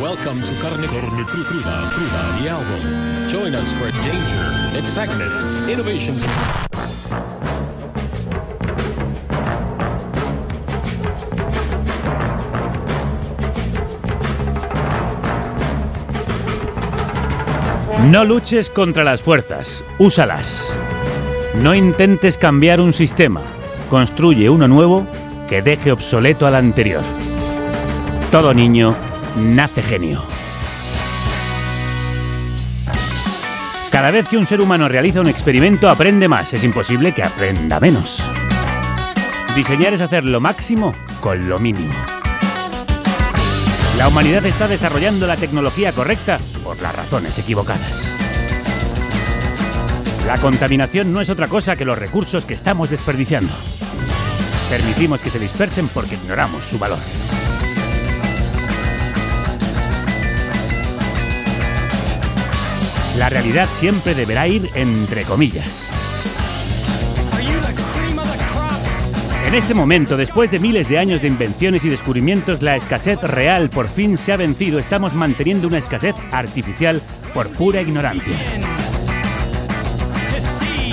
Welcome to Carne, Carne Cru- Cruda, Cruda, the album. Join us for danger, excitement, innovations. No luches contra las fuerzas, úsalas. No intentes cambiar un sistema, construye uno nuevo que deje obsoleto al anterior. Todo niño nace genio. Cada vez que un ser humano realiza un experimento aprende más, es imposible que aprenda menos. Diseñar es hacer lo máximo con lo mínimo. La humanidad está desarrollando la tecnología correcta por las razones equivocadas. La contaminación no es otra cosa que los recursos que estamos desperdiciando. Permitimos que se dispersen porque ignoramos su valor. La realidad siempre deberá ir entre comillas. En este momento, después de miles de años de invenciones y descubrimientos, la escasez real por fin se ha vencido. Estamos manteniendo una escasez artificial por pura ignorancia.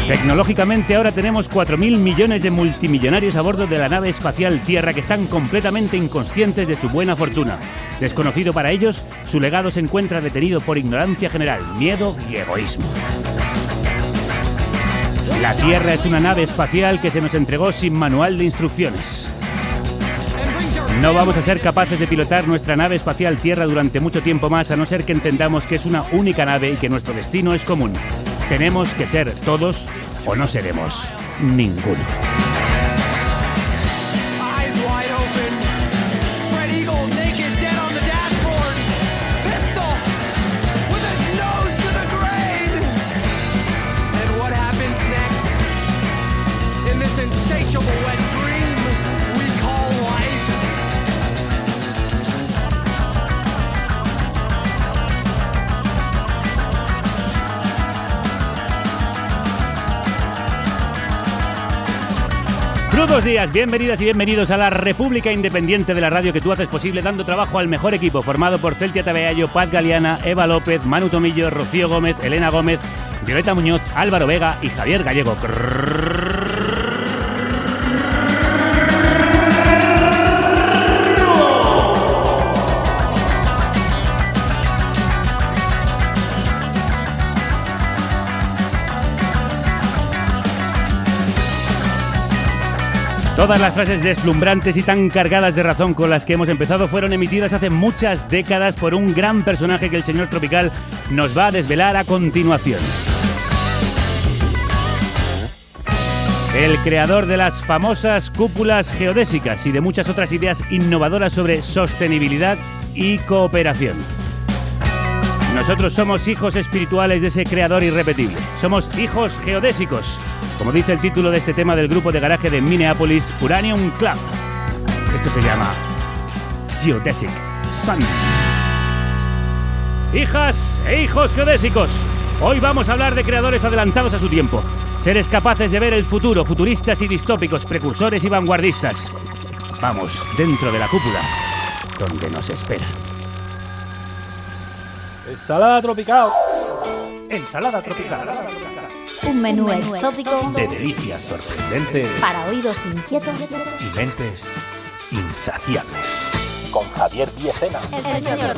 Tecnológicamente ahora tenemos 4.000 millones de multimillonarios a bordo de la nave espacial Tierra que están completamente inconscientes de su buena fortuna. Desconocido para ellos, su legado se encuentra detenido por ignorancia general, miedo y egoísmo. La Tierra es una nave espacial que se nos entregó sin manual de instrucciones. No vamos a ser capaces de pilotar nuestra nave espacial Tierra durante mucho tiempo más a no ser que entendamos que es una única nave y que nuestro destino es común. Tenemos que ser todos o no seremos ninguno. Crudos días, bienvenidas y bienvenidos a la República Independiente de la Radio que tú haces posible dando trabajo al mejor equipo formado por Celtia Tabeallo, Paz Galeana, Eva López, Manu Tomillo, Rocío Gómez, Elena Gómez, Violeta Muñoz, Álvaro Vega y Javier Gallego. Todas las frases deslumbrantes y tan cargadas de razón con las que hemos empezado fueron emitidas hace muchas décadas por un gran personaje que el señor Tropical nos va a desvelar a continuación. El creador de las famosas cúpulas geodésicas y de muchas otras ideas innovadoras sobre sostenibilidad y cooperación. Nosotros somos hijos espirituales de ese creador irrepetible. Somos hijos geodésicos, como dice el título de este tema del grupo de garaje de Minneapolis, Uranium Club. Esto se llama Geodesic Sun. Hijas e hijos geodésicos, hoy vamos a hablar de creadores adelantados a su tiempo. Seres capaces de ver el futuro, futuristas y distópicos, precursores y vanguardistas. Vamos dentro de la cúpula, donde nos esperan. Ensalada tropical. Ensalada tropical. Un menú exótico De delicias sorprendentes para oídos inquietos. y mentes insaciables. Con Javier Diecena. El señor.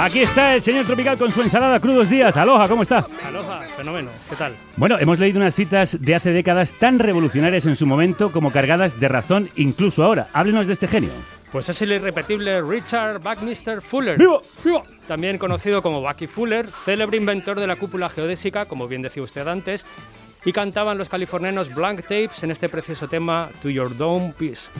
Aquí está el señor Tropical con su ensalada crudos días. Aloha, ¿cómo está? Aloha, fenómeno. ¿Qué tal? Bueno, hemos leído unas citas de hace décadas tan revolucionarias en su momento como cargadas de razón incluso ahora. Háblenos de este genio. Pues es el irrepetible Richard Buckminster Fuller. ¡Viva! ¡Viva! También conocido como Bucky Fuller, célebre inventor de la cúpula geodésica, como bien decía usted antes, y cantaban los californianos Blank Tapes en este precioso tema To Your Dome Peace.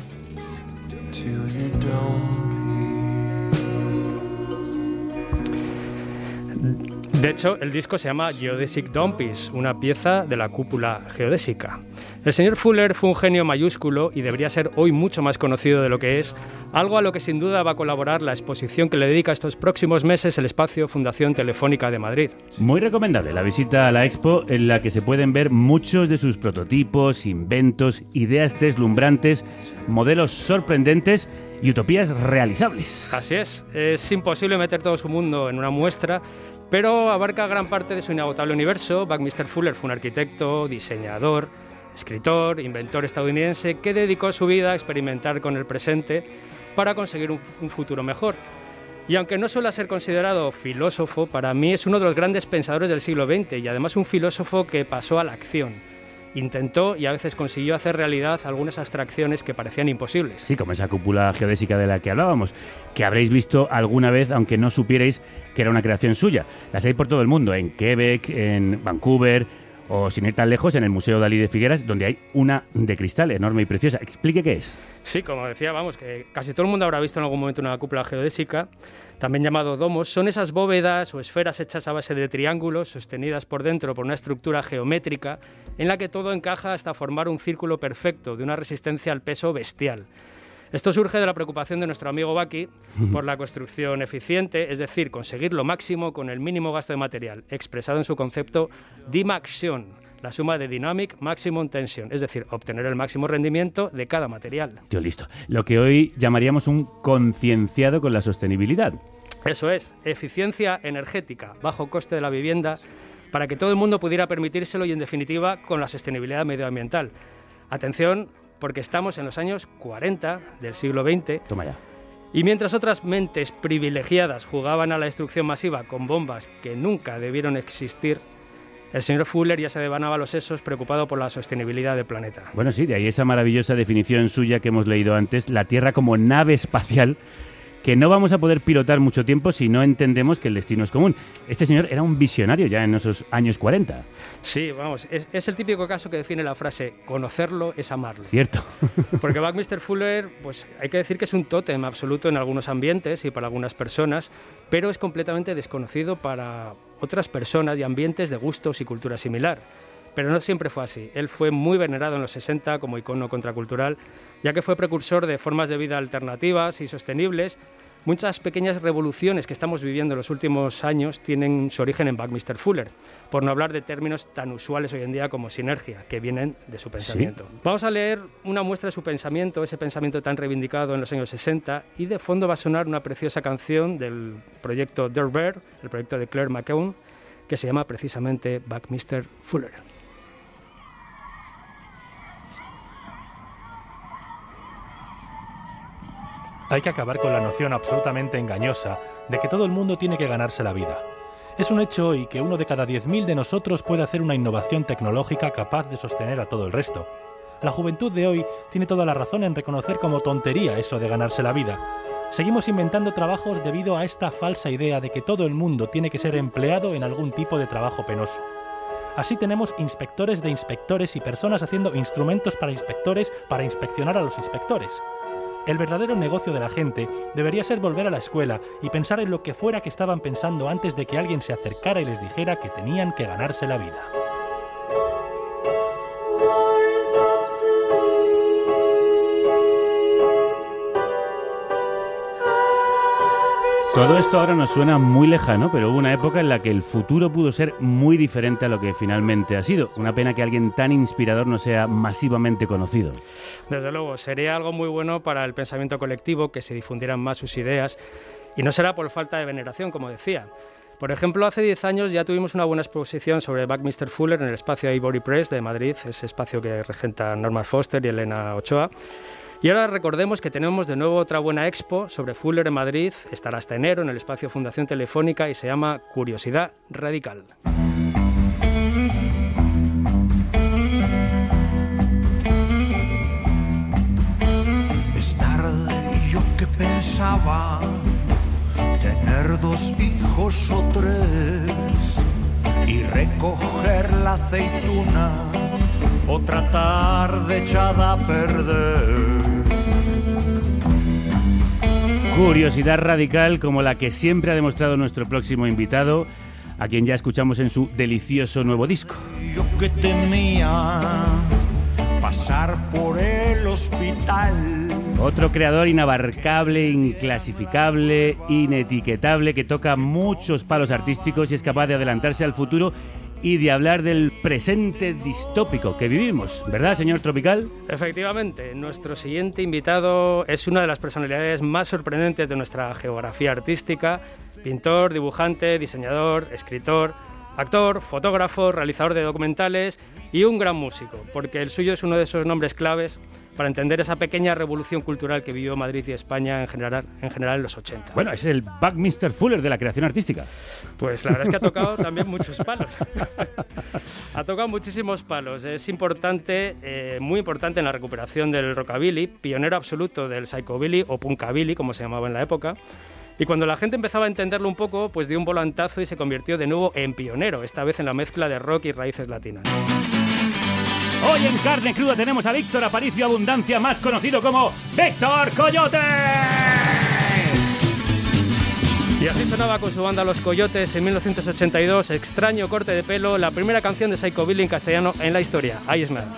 De hecho, el disco se llama Geodesic Dumpies, una pieza de la cúpula geodésica. El señor Fuller fue un genio mayúsculo y debería ser hoy mucho más conocido de lo que es, algo a lo que sin duda va a colaborar la exposición que le dedica estos próximos meses el espacio Fundación Telefónica de Madrid. Muy recomendable la visita a la expo en la que se pueden ver muchos de sus prototipos, inventos, ideas deslumbrantes, modelos sorprendentes y utopías realizables. Así es, es imposible meter todo su mundo en una muestra, pero abarca gran parte de su inagotable universo. Buckminster Fuller fue un arquitecto, diseñador, escritor, inventor estadounidense que dedicó su vida a experimentar con el presente para conseguir un, un futuro mejor. Y aunque no suele ser considerado filósofo, para mí es uno de los grandes pensadores del siglo XX y además un filósofo que pasó a la acción. Intentó y a veces consiguió hacer realidad algunas abstracciones que parecían imposibles. Sí, como esa cúpula geodésica de la que hablábamos, que habréis visto alguna vez, aunque no supierais que era una creación suya. Las hay por todo el mundo, en Quebec, en Vancouver, o sin ir tan lejos, en el Museo Dalí de Figueras, donde hay una de cristal enorme y preciosa. Explique qué es. Sí, como decía, vamos, que casi todo el mundo habrá visto en algún momento una cúpula geodésica, también llamado domos. Son esas bóvedas o esferas hechas a base de triángulos, sostenidas por dentro por una estructura geométrica, en la que todo encaja hasta formar un círculo perfecto de una resistencia al peso bestial. Esto surge de la preocupación de nuestro amigo Baki por la construcción eficiente, es decir, conseguir lo máximo con el mínimo gasto de material, expresado en su concepto Dimaxion, la suma de Dynamic Maximum Tension, es decir, obtener el máximo rendimiento de cada material. Tío, listo. Lo que hoy llamaríamos un concienciado con la sostenibilidad. Eso es, eficiencia energética, bajo coste de la vivienda, para que todo el mundo pudiera permitírselo y, en definitiva, con la sostenibilidad medioambiental. Atención, porque estamos en los años 40 del siglo XX. Toma ya. Y mientras otras mentes privilegiadas jugaban a la destrucción masiva con bombas que nunca debieron existir, el señor Fuller ya se devanaba los sesos preocupado por la sostenibilidad del planeta. Bueno, sí, de ahí esa maravillosa definición suya que hemos leído antes, la Tierra como nave espacial que no vamos a poder pilotar mucho tiempo si no entendemos que el destino es común. Este señor era un visionario ya en esos años 40. Sí, vamos, es, es el típico caso que define la frase conocerlo es amarlo. Cierto. Porque Buckminster Fuller, pues hay que decir que es un tótem absoluto en algunos ambientes y para algunas personas, pero es completamente desconocido para otras personas y ambientes de gustos y cultura similar. Pero no siempre fue así. Él fue muy venerado en los 60 como icono contracultural, ya que fue precursor de formas de vida alternativas y sostenibles. Muchas pequeñas revoluciones que estamos viviendo en los últimos años tienen su origen en Buckminster Fuller, por no hablar de términos tan usuales hoy en día como sinergia, que vienen de su pensamiento. Vamos a leer una muestra de su pensamiento, ese pensamiento tan reivindicado en los años 60, y de fondo va a sonar una preciosa canción del proyecto Dirt Bear, el proyecto de Claire McKeown, que se llama precisamente Buckminster Fuller. Hay que acabar con la noción absolutamente engañosa de que todo el mundo tiene que ganarse la vida. Es un hecho hoy que uno de cada 10.000 de nosotros puede hacer una innovación tecnológica capaz de sostener a todo el resto. La juventud de hoy tiene toda la razón en reconocer como tontería eso de ganarse la vida. Seguimos inventando trabajos debido a esta falsa idea de que todo el mundo tiene que ser empleado en algún tipo de trabajo penoso. Así tenemos inspectores de inspectores y personas haciendo instrumentos para inspectores para inspeccionar a los inspectores. El verdadero negocio de la gente debería ser volver a la escuela y pensar en lo que fuera que estaban pensando antes de que alguien se acercara y les dijera que tenían que ganarse la vida. Todo esto ahora nos suena muy lejano, pero hubo una época en la que el futuro pudo ser muy diferente a lo que finalmente ha sido. Una pena que alguien tan inspirador no sea masivamente conocido. Desde luego, sería algo muy bueno para el pensamiento colectivo que se difundieran más sus ideas y no será por falta de veneración, como decía. Por ejemplo, hace 10 años ya tuvimos una buena exposición sobre Buckminster Fuller en el espacio Ivory Press de Madrid, ese espacio que regenta Norma Foster y Elena Ochoa. Y ahora recordemos que tenemos de nuevo otra buena expo sobre Fuller en Madrid, estará hasta enero en el espacio Fundación Telefónica y se llama Curiosidad Radical. Es tarde y yo que pensaba tener dos hijos o tres y recoger la aceituna otra tarde echada a perder. Curiosidad radical como la que siempre ha demostrado nuestro próximo invitado, a quien ya escuchamos en su delicioso nuevo disco. Yo que temía pasar por el hospital. Otro creador inabarcable, inclasificable, inetiquetable, que toca muchos palos artísticos y es capaz de adelantarse al futuro y de hablar del presente distópico que vivimos, ¿verdad, señor Tropical? Efectivamente, nuestro siguiente invitado es una de las personalidades más sorprendentes de nuestra geografía artística, pintor, dibujante, diseñador, escritor, actor, fotógrafo, realizador de documentales y un gran músico, porque el suyo es uno de esos nombres claves para entender esa pequeña revolución cultural que vivió Madrid y España en general en, general en los 80. Bueno, es el Buckminster Fuller de la creación artística. Pues la verdad es que ha tocado también muchos palos. ha tocado muchísimos palos. Es importante, eh, muy importante en la recuperación del rockabilly, pionero absoluto del psychobilly o punkabilly, como se llamaba en la época. Y cuando la gente empezaba a entenderlo un poco, pues dio un volantazo y se convirtió de nuevo en pionero, esta vez en la mezcla de rock y raíces latinas. Hoy en Carne Cruda tenemos a Víctor Aparicio Abundancia, más conocido como Víctor Coyote. Y así sonaba con su banda Los Coyotes en 1982, Extraño corte de pelo, la primera canción de Psychobilly en castellano en la historia. Ahí es nada.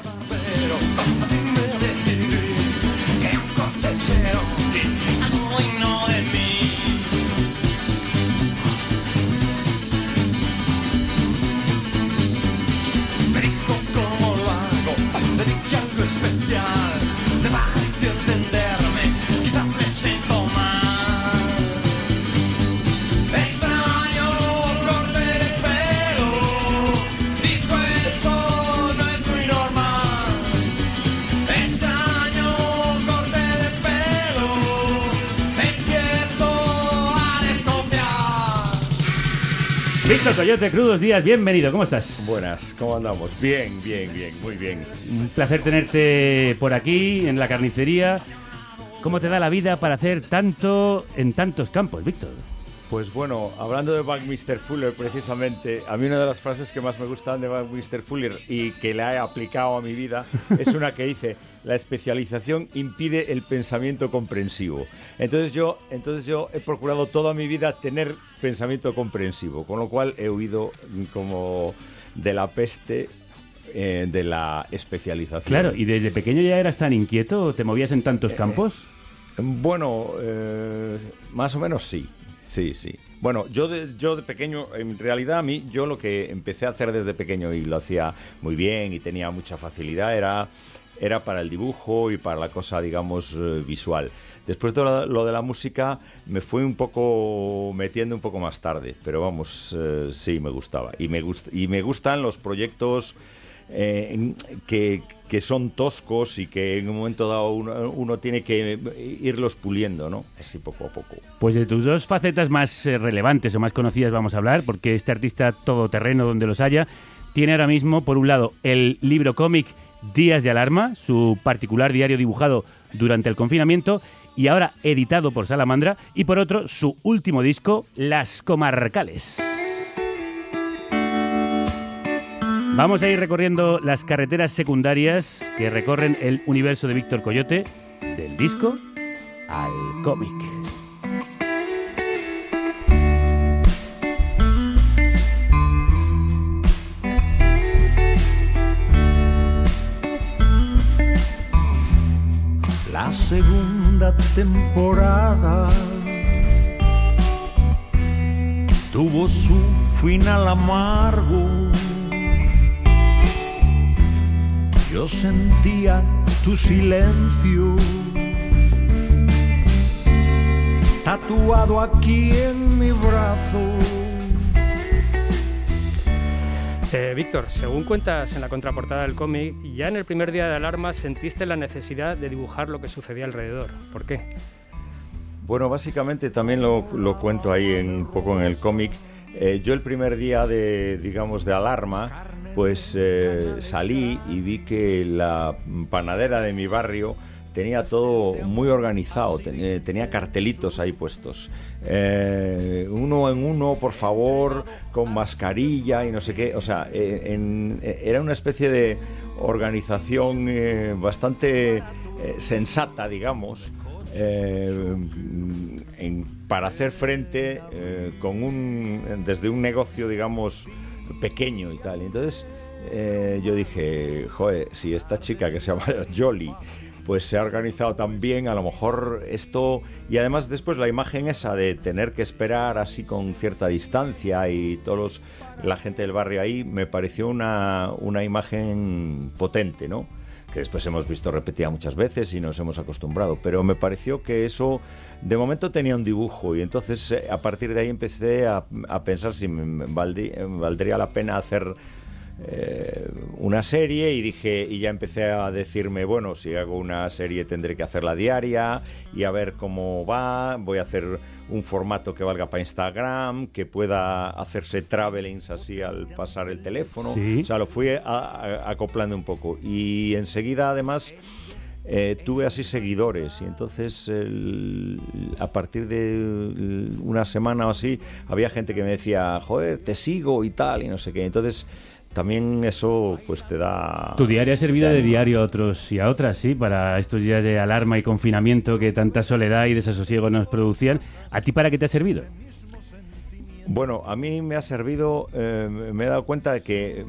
Coyote, crudos días, bienvenido, ¿cómo estás? Buenas, ¿cómo andamos? Bien, bien, bien, muy bien. Un placer tenerte por aquí, en la carnicería. ¿Cómo te da la vida para hacer tanto en tantos campos, Víctor? Pues bueno, hablando de Buckminster Fuller precisamente, a mí una de las frases que más me gustan de Buckminster Fuller y que la he aplicado a mi vida es una que dice, la especialización impide el pensamiento comprensivo. Entonces yo, entonces yo he procurado toda mi vida tener pensamiento comprensivo, con lo cual he huido como de la peste eh, de la especialización. Claro, ¿y desde pequeño ya eras tan inquieto? ¿Te movías en tantos campos? Bueno, eh, más o menos sí, sí, sí. Bueno, yo de, yo de pequeño, en realidad a mí, yo lo que empecé a hacer desde pequeño y lo hacía muy bien y tenía mucha facilidad era, era para el dibujo y para la cosa, digamos, eh, visual. Después de lo, de la música me fui un poco metiendo un poco más tarde, pero vamos, eh, sí, me gustaba. Y me, gust y me gustan los proyectos eh, que, que son toscos y que en un momento dado uno, uno tiene que irlos puliendo, ¿no? Así poco a poco. Pues de tus dos facetas más eh, relevantes o más conocidas vamos a hablar, porque este artista todoterreno donde los haya, tiene ahora mismo, por un lado, el libro cómic Días de Alarma, su particular diario dibujado durante el confinamiento, y ahora editado por Salamandra, y por otro, su último disco, Las Comarcales. Vamos a ir recorriendo las carreteras secundarias que recorren el universo de Víctor Coyote, del disco al cómic. La segunda temporada tuvo su final amargo. Yo sentía tu silencio tatuado aquí en mi brazo. Eh, Víctor, según cuentas en la contraportada del cómic, ya en el primer día de alarma sentiste la necesidad de dibujar lo que sucedía alrededor. ¿Por qué? Bueno, básicamente también lo, lo cuento ahí en, un poco en el cómic. Eh, yo el primer día de, digamos, de alarma, pues eh, salí y vi que la panadera de mi barrio tenía todo muy organizado, ten- tenía cartelitos ahí puestos. Eh, uno en uno, por favor, con mascarilla y no sé qué. O sea, eh, eh, era una especie de organización eh, bastante eh, sensata, digamos, eh, en- para hacer frente eh, con un, desde un negocio, digamos, pequeño y tal. Entonces eh, yo dije, joder, si esta chica que se llama Jolly, pues se ha organizado tan bien, a lo mejor esto... Y además después la imagen esa de tener que esperar así con cierta distancia y todos la gente del barrio ahí, me pareció una, una imagen potente, ¿no? Que después hemos visto repetida muchas veces y nos hemos acostumbrado, pero me pareció que eso de momento tenía un dibujo y entonces eh, a partir de ahí empecé a, a pensar si me, eh, valdría la pena hacer eh, una serie y dije y ya empecé a decirme bueno si hago una serie tendré que hacerla diaria y a ver cómo va. Voy a hacer un formato que valga para Instagram que pueda hacerse travelings así al pasar el teléfono. Sí. o sea lo fui a- a- acoplando un poco. Y enseguida además eh, tuve así seguidores. Y entonces el- a partir de el- una semana o así había gente que me decía joder te sigo y tal y no sé qué. Entonces también eso pues te da Tu diario ha servido de diario a otros y a otras, sí, para estos días de alarma y confinamiento que tanta soledad y desasosiego nos producían. ¿A ti para qué te ha servido? Bueno, a mí me ha servido, eh, me he dado cuenta de que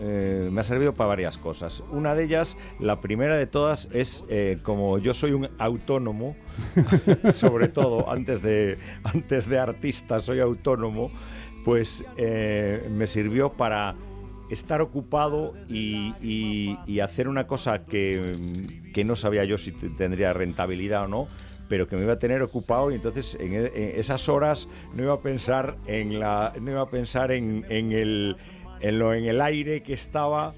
eh, me ha servido para varias cosas. Una de ellas, la primera de todas, es eh, como yo soy un autónomo, sobre todo antes de, antes de artista soy autónomo, pues me sirvió para estar ocupado y, y- y hacer una cosa que, que no sabía yo si tendría rentabilidad o no, pero que me iba a tener ocupado y entonces en, e- en esas horas no iba a pensar en la no iba a pensar en, en el en lo en el aire que estaba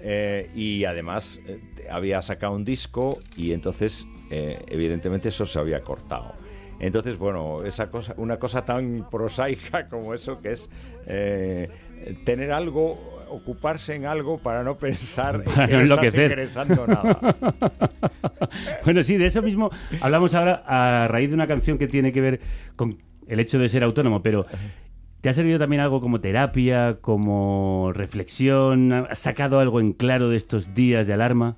eh, y además eh, había sacado un disco y entonces eh, evidentemente eso se había cortado. Entonces bueno esa cosa una cosa tan prosaica como eso que es tener algo ocuparse en algo para no pensar en Para que no estás ingresando nada bueno, sí, de eso mismo hablamos ahora a raíz de una canción que tiene que ver con el hecho de ser autónomo, pero ¿te ha servido también algo como terapia, como reflexión? ¿Has sacado algo en claro de estos días de alarma?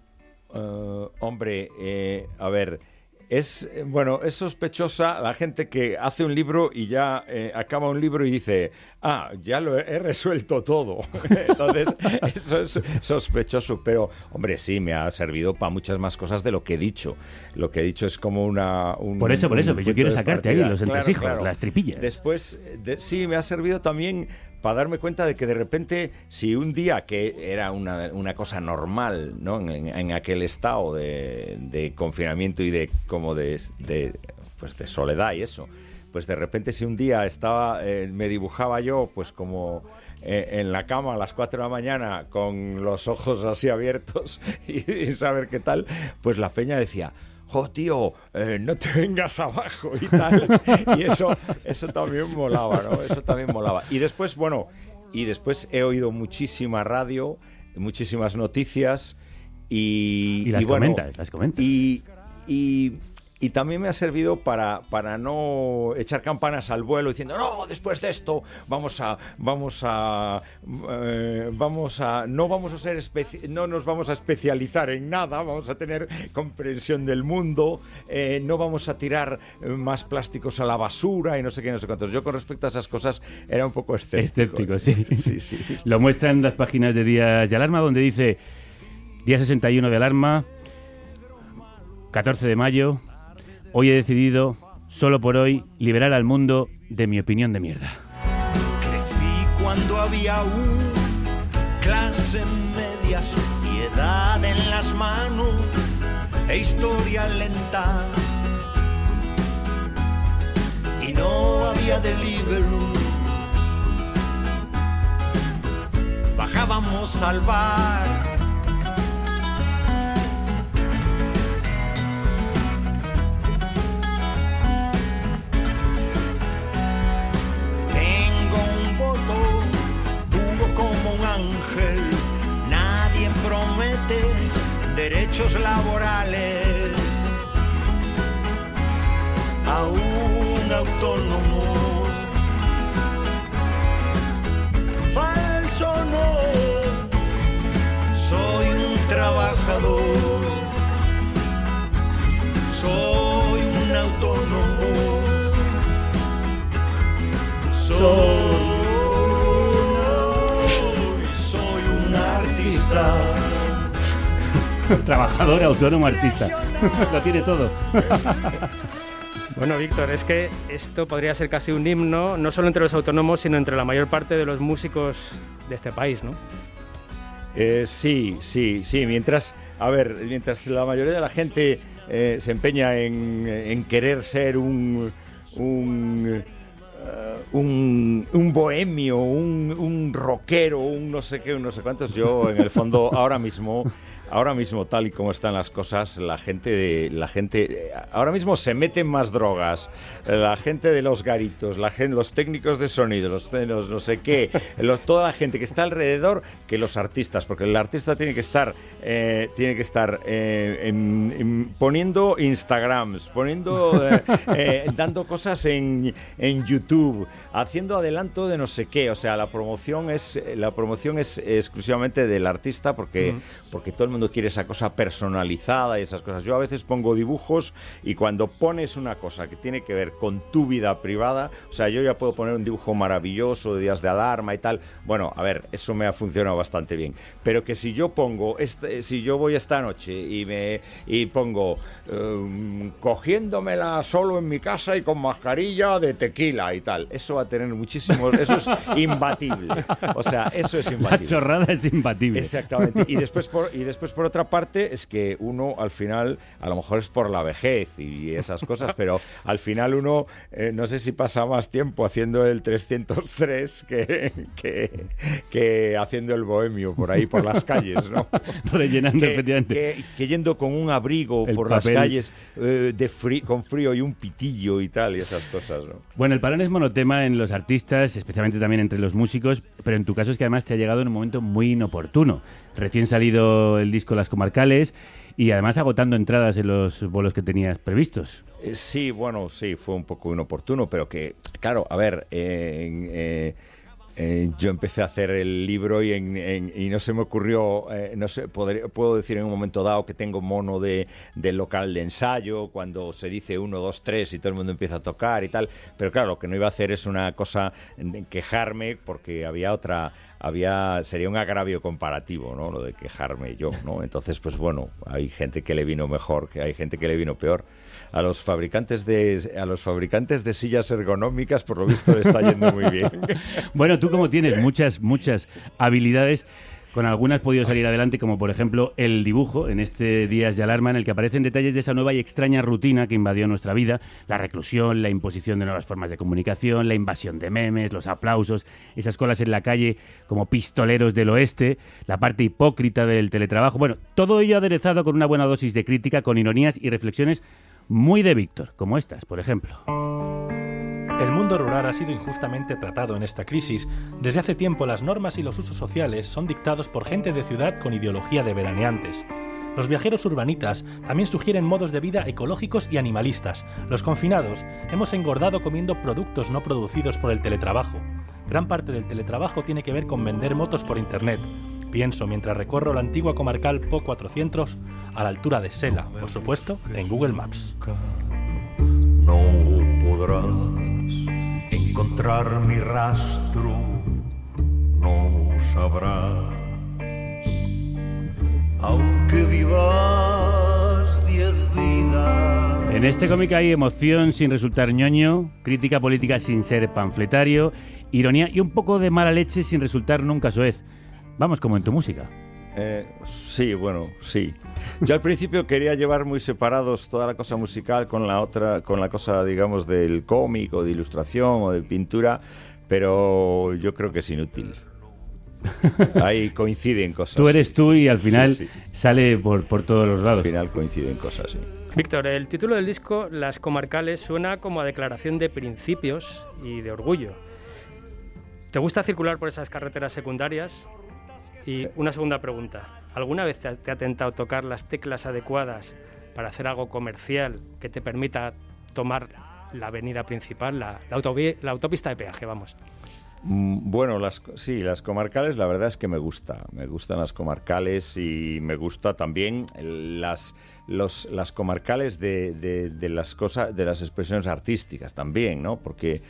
Eh, hombre, eh, a ver, es eh, bueno, es sospechosa la gente que hace un libro y ya eh, acaba un libro y dice, ah, ya lo he, he resuelto todo. Entonces, eso es sospechoso, pero hombre, sí, me ha servido para muchas más cosas de lo que he dicho. Lo que he dicho es como una... un- Por eso, por eso, yo quiero sacarte ahí los Claro, entresijos, claro. las tripillas. Después, de- sí, me ha servido también para darme cuenta de que de repente, si un día que era una, una cosa normal, ¿no? En, en aquel estado de, de confinamiento y de como de, de, pues de soledad y eso, pues de repente si un día estaba, eh, me dibujaba yo, pues como eh, en la cama a las 4 de la mañana con los ojos así abiertos y, y saber qué tal, pues la peña decía, jo, tío, eh, no te vengas abajo y tal. Y eso, eso también molaba, ¿no? Eso también molaba. Y después, bueno, y después he oído muchísima radio, muchísimas noticias y... Y las bueno, comentas, las comentas. Y, y, y también me ha servido para, para no echar campanas al vuelo diciendo, no, después de esto vamos a, vamos a, eh, vamos a, no vamos a ser, especi- no nos vamos a especializar en nada, vamos a tener comprensión del mundo, eh, no vamos a tirar eh, más plásticos a la basura y no sé qué, no sé cuántos. Yo con respecto a esas cosas era un poco escéptico. Escéptico, sí. Sí, sí. Lo muestran las páginas de Días de Alarma, donde dice Día 61 de Alarma, 14 de mayo, hoy he decidido, solo por hoy, liberar al mundo de mi opinión de mierda. Crecí cuando había un clase media sociedad en las manos e historia lenta. Y no había Deliveroo. Bajábamos al bar. autonomo. Falso no, soy un trabajador, soy un autónomo, soy, soy un artista. Trabajador, autónomo, artista. Lo tiene todo. Bueno, Víctor, es que esto podría ser casi un himno, no solo entre los autónomos, sino entre la mayor parte de los músicos de este país, ¿no? Eh, sí, sí, sí. Mientras, a ver, mientras la mayoría de la gente eh, se empeña en, querer ser un, un, eh, un, un bohemio, un, un rockero, un no sé qué, un no sé cuántos, yo en el fondo ahora mismo, ahora mismo tal y como están las cosas, la gente, de, la gente, ahora mismo se meten más drogas, la gente de los garitos, la gente, los técnicos de sonido, los, los no sé qué, los- toda la gente que está alrededor que los artistas, porque el artista tiene que estar, eh, tiene que estar eh, en- en- poniendo Instagrams, poniendo, eh, dando cosas en, en YouTube, haciendo adelanto de no sé qué, o sea, la promoción es, la promoción es exclusivamente del artista porque, porque todo el mundo quiere esa cosa personalizada y esas cosas. Yo a veces pongo dibujos y cuando pones una cosa que tiene que ver con tu vida privada, o sea, yo ya puedo poner un dibujo maravilloso de días de alarma y tal. Bueno, a ver, eso me ha funcionado bastante bien. Pero que si yo pongo, este, si yo voy esta noche y me y pongo em, cogiéndomela solo en mi casa y con mascarilla de tequila y tal, eso va a tener muchísimos, eso es imbatible. O sea, eso es La imbatible. chorrada es imbatible. Exactamente. Y después, por, y después, por otra parte, es que uno al final, a lo mejor es por la vejez y esas cosas, pero al final uno, eh, no sé si pasa más tiempo haciendo el 303 que, que, que haciendo el bohemio por ahí, por las calles, ¿no? Rellenando, que, efectivamente. que- que yendo con un abrigo El por papel. las calles eh, de frí- con frío y un pitillo y tal, y esas cosas, ¿no? Bueno, el parón es monotema en los artistas, especialmente también entre los músicos, pero en tu caso es que además te ha llegado en un momento muy inoportuno. Recién salido el disco Las Comarcales y además agotando entradas en los bolos que tenías previstos. Eh, Sí, bueno, sí, fue un poco inoportuno, pero que, claro, a ver, eh, eh, eh, yo empecé a hacer el libro y, en- en- y no se me ocurrió, eh, no sé, podré- puedo decir en un momento dado que tengo mono de, del local de ensayo, cuando se dice uno, dos, tres y todo el mundo empieza a tocar y tal, pero claro, lo que no iba a hacer es una cosa, quejarme, porque había otra, había, sería un agravio comparativo, ¿no? Lo de quejarme yo, ¿no? Entonces, pues bueno, hay gente que le vino mejor, que hay gente que le vino peor. A los fabricantes de a los fabricantes de sillas ergonómicas, por lo visto, está yendo muy bien. Bueno, tú como tienes muchas, muchas habilidades, con algunas has podido salir adelante, como por ejemplo el dibujo. En este Días de Alarma, en el que aparecen detalles de esa nueva y extraña rutina que invadió nuestra vida, la reclusión, la imposición de nuevas formas de comunicación, la invasión de memes, los aplausos, esas colas en la calle como pistoleros del oeste, la parte hipócrita del teletrabajo, bueno, todo ello aderezado con una buena dosis de crítica, con ironías y reflexiones muy de Víctor, como estas, por ejemplo. El mundo rural ha sido injustamente tratado en esta crisis. Desde hace tiempo las normas y los usos sociales son dictados por gente de ciudad con ideología de veraneantes. Los viajeros urbanitas también sugieren modos de vida ecológicos y animalistas. Los confinados hemos engordado comiendo productos no producidos por el teletrabajo. Gran parte del teletrabajo tiene que ver con vender motos por internet. Pienso mientras recorro la antigua comarcal Po 400 a la altura de Sela, por supuesto, en Google Maps. No podrás encontrar mi rastro, no sabrás. Aunque vivas diez vidas. En este cómic hay emoción sin resultar ñoño, crítica política sin ser panfletario, ironía y un poco de mala leche sin resultar nunca soez. Vamos como en tu música. Eh, sí, bueno, sí. Yo al principio quería llevar muy separados toda la cosa musical con la otra, con la cosa, digamos, del cómic o de ilustración o de pintura, pero yo creo que es inútil. Ahí coinciden cosas. Tú eres sí, tú y al Sí, final sí. sale por, por todos los lados. Al final coinciden cosas, sí. Víctor, el título del disco, Las Comarcales, suena como a declaración de principios y de orgullo. ¿Te gusta circular por esas carreteras secundarias? Y una segunda pregunta. ¿Alguna vez te ha, te ha tentado tocar las teclas adecuadas para hacer algo comercial que te permita tomar la avenida principal, la, la la autopista de peaje, vamos? Mm, Bueno, las, sí, las comarcales, la verdad es que me gusta. Me gustan las comarcales y me gusta también las, comarcales de- de las cosas, de las expresiones artísticas también, ¿no? Porque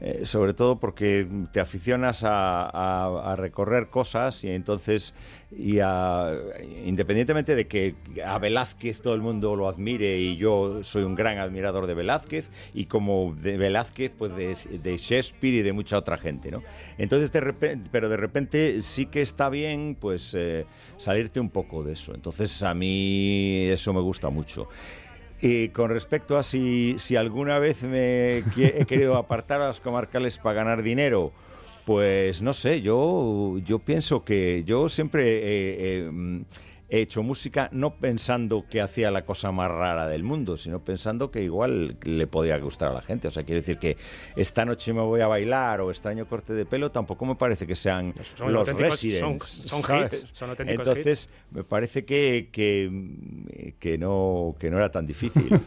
eh, sobre todo porque te aficionas a, a- recorrer cosas y entonces, y independientemente de que a Velázquez todo el mundo lo admire y yo soy un gran admirador de Velázquez y como de Velázquez, pues de, de Shakespeare y de mucha otra gente, ¿no? Entonces, de repente, pero de repente sí que está bien, pues, eh, salirte un poco de eso. Entonces, a mí eso me gusta mucho. Y con respecto a si, si alguna vez me he querido apartar a las comarcales para ganar dinero, pues no sé, yo, yo pienso que yo siempre he, mm, he hecho música no pensando que hacía la cosa más rara del mundo, sino pensando que igual le podía gustar a la gente. O sea, quiero decir que esta noche me voy a bailar o extraño corte de pelo, tampoco me parece que sean Son los residents. son- son Entonces, me parece que, que, que no, que no era tan difícil.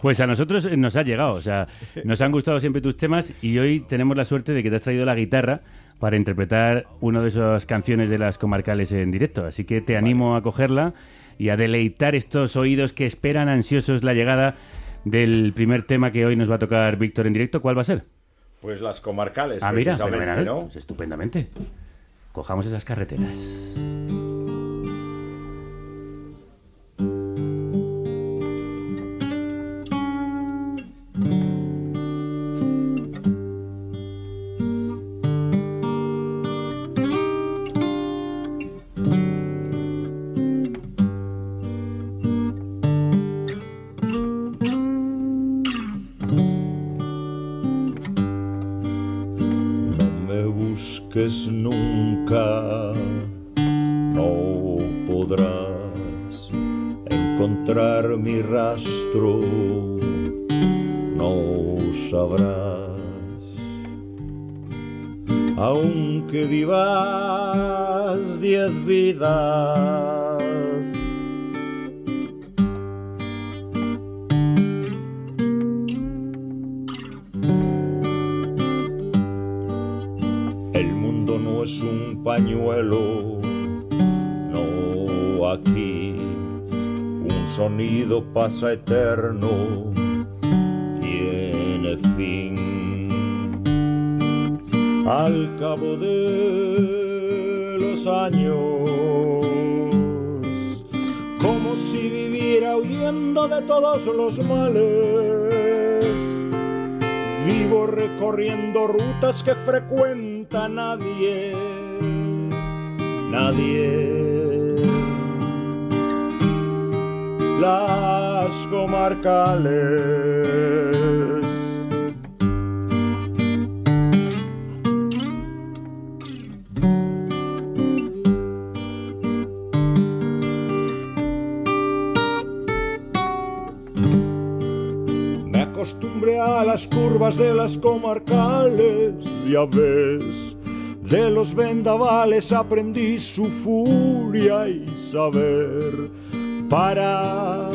Pues a nosotros nos ha llegado, o sea, nos han gustado siempre tus temas y hoy tenemos la suerte de que te has traído la guitarra para interpretar una de esas canciones de las comarcales en directo. Así que te animo a cogerla y a deleitar estos oídos que esperan ansiosos la llegada del primer tema que hoy nos va a tocar Víctor en directo. ¿Cuál va a ser? Pues las comarcales, Ah, mira, precisamente, fenomenal. ¿no? Pues estupendamente. Cojamos esas carreteras. Busques nunca, no podrás encontrar mi rastro, no sabrás. Aunque vivas diez vidas, pañuelo, no aquí. Un sonido pasa eterno, tiene fin. Al cabo de los años, como si viviera huyendo de todos los males. Vivo recorriendo rutas que frecuenta nadie, nadie. Las comarcales. Me acostumbré a las curvas de las comarcales, ya ves. De los vendavales aprendí su furia y saber para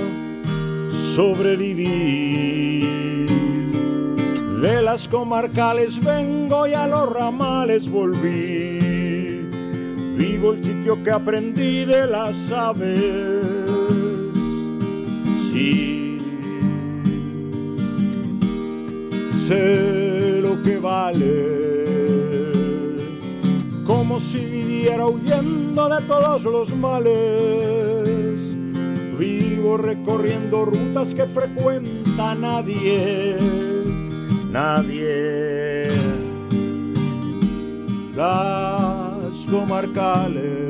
sobrevivir. De las comarcales vengo y a los ramales volví. Vivo el sitio que aprendí de las aves. Sí, sé lo que vale. Como si viviera huyendo de todos los males. Vivo recorriendo rutas que frecuenta nadie, nadie. Las comarcales.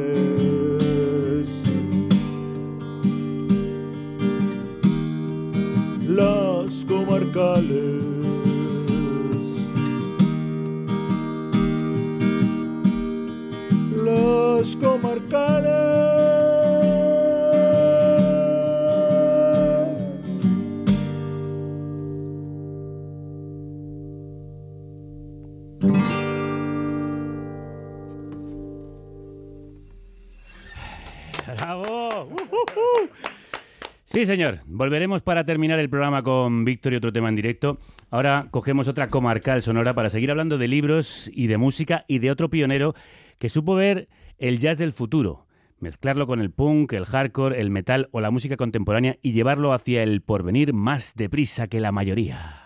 Sí, señor. Volveremos para terminar el programa con Víctor y otro tema en directo. Ahora cogemos otra comarcal sonora para seguir hablando de libros y de música y de otro pionero que supo ver el jazz del futuro, mezclarlo con el punk, el hardcore, el metal o la música contemporánea y llevarlo hacia el porvenir más deprisa que la mayoría.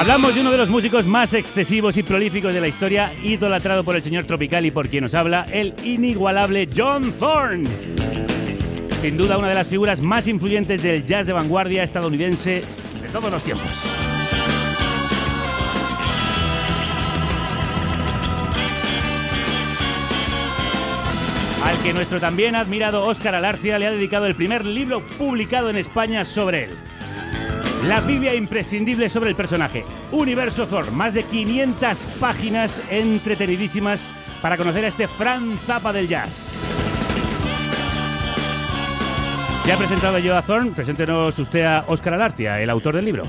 Hablamos de uno de los músicos más excesivos y prolíficos de la historia, idolatrado por el señor Tropical y por quien nos habla, el inigualable John Thorne. Sin duda una de las figuras más influyentes del jazz de vanguardia estadounidense de todos los tiempos. Al que nuestro también admirado Óscar Alarcia le ha dedicado el primer libro publicado en España sobre él. La Biblia imprescindible sobre el personaje. Universo Thor, más de 500 páginas entretenidísimas para conocer a este Fran Zappa del jazz. Ya ha presentado yo a Thorne, preséntenos usted a Óscar Alarcia, el autor del libro.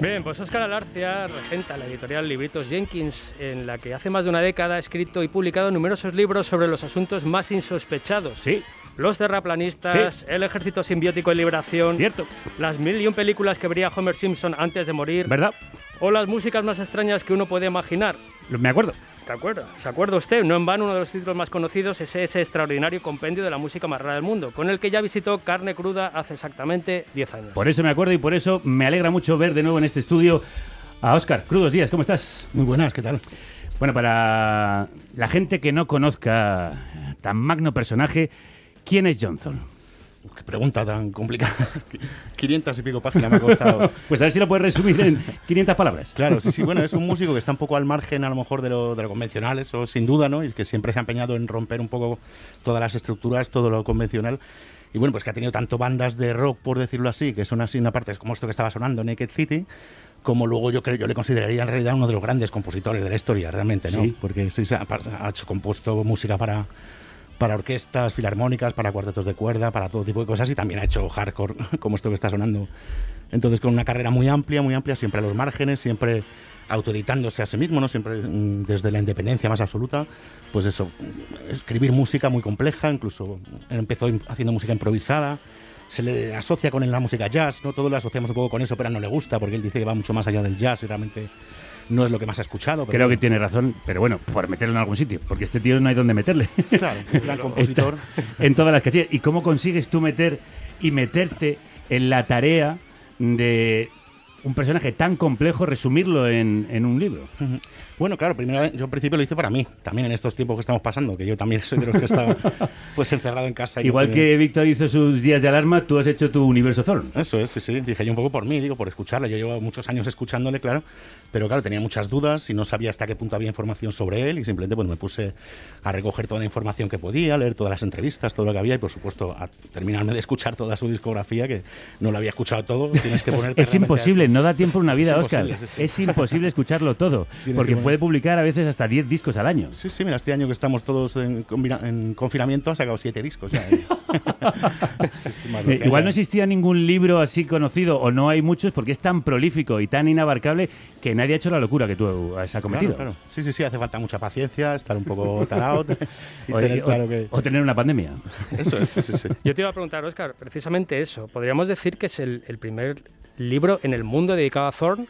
Bien, pues Óscar Alarcia regenta la editorial Libritos Jenkins, en la que hace más de una década ha escrito y publicado numerosos libros sobre los asuntos más insospechados. Sí. Los terraplanistas, el ejército simbiótico en liberación, Cierto. las mil y un películas que vería Homer Simpson antes de morir, ¿Verdad? o las músicas más extrañas que uno puede imaginar. Me acuerdo. ¿De acuerdo? ¿Se acuerda usted? No en vano uno de los títulos más conocidos es ese extraordinario compendio de la música más rara del mundo, con el que ya visitó Carne Cruda hace exactamente 10 años. Por eso me acuerdo y por eso me alegra mucho ver de nuevo en este estudio a Óscar. Crudos días, ¿cómo estás? Muy buenas, ¿qué tal? Bueno, para la gente que no conozca tan magno personaje, ¿quién es Johnson? Qué pregunta tan complicada. 500 y pico páginas me ha costado. Pues a ver si lo puedes resumir en 500 palabras. Claro, sí, sí, bueno, es un músico que está un poco al margen a lo mejor de lo, de lo convencional, eso sin duda, ¿no? Y que siempre se ha empeñado en romper un poco todas las estructuras, todo lo convencional. Y bueno, pues que ha tenido tanto bandas de rock, por decirlo así, que son así una parte, como esto que estaba sonando, Naked City, como luego yo creo, yo le consideraría en realidad uno de los grandes compositores de la historia, realmente, ¿no? Sí. Porque sí, ha, ha compuesto música para, para orquestas, filarmónicas, para cuartetos de cuerda, para todo tipo de cosas y también ha hecho hardcore, como esto que está sonando. Entonces, con una carrera muy amplia, muy amplia, siempre a los márgenes, siempre autoeditándose a sí mismo, ¿no? Siempre mm, desde la independencia más absoluta, pues eso, escribir música muy compleja, incluso empezó haciendo música improvisada, se le asocia con la música jazz, ¿no? Todos lo asociamos un poco con eso, pero no le gusta, porque él dice que va mucho más allá del jazz y realmente no es lo que más ha escuchado. Creo que tiene razón, pero bueno, por meterlo en algún sitio, porque este tío no hay donde meterle. Claro, es gran compositor. Está en todas las casillas. ¿Y cómo consigues tú meter y meterte en la tarea de un personaje tan complejo, resumirlo en, en un libro? Bueno, claro, primero yo al principio lo hice para mí, también en estos tiempos que estamos pasando, que yo también soy de los que estaba pues encerrado en casa. Igual que Víctor hizo sus días de alarma, tú has hecho tu universo Thorn. Eso es, sí, sí. Dije yo un poco por mí, digo, por escucharle. Yo llevo muchos años escuchándole, claro, pero claro, tenía muchas dudas y no sabía hasta qué punto había información sobre él y simplemente pues me puse a recoger toda la información que podía, leer todas las entrevistas, todo lo que había y por supuesto a terminarme de escuchar toda su discografía, que no lo había escuchado todo. Tienes que ponerte Es imposible, no da tiempo una vida, Oscar. sí, sí. Es imposible escucharlo todo, porque puede publicar a veces hasta 10 discos al año. Sí, sí, mira, este año que estamos todos en, en confinamiento ha sacado siete discos ya. ¿eh? Sí, sí, Eh, igual no existía ningún libro así conocido, o no hay muchos, porque es tan prolífico y tan inabarcable que nadie ha hecho la locura que tú has. Claro, claro. Sí, sí, sí, hace falta mucha paciencia, estar un poco tarado y O, tener o- claro que... o tener una pandemia. Eso es, sí, sí, sí. Yo te iba a preguntar, Oscar, precisamente eso. Podríamos decir que es el, el primer libro en el mundo dedicado a Thorne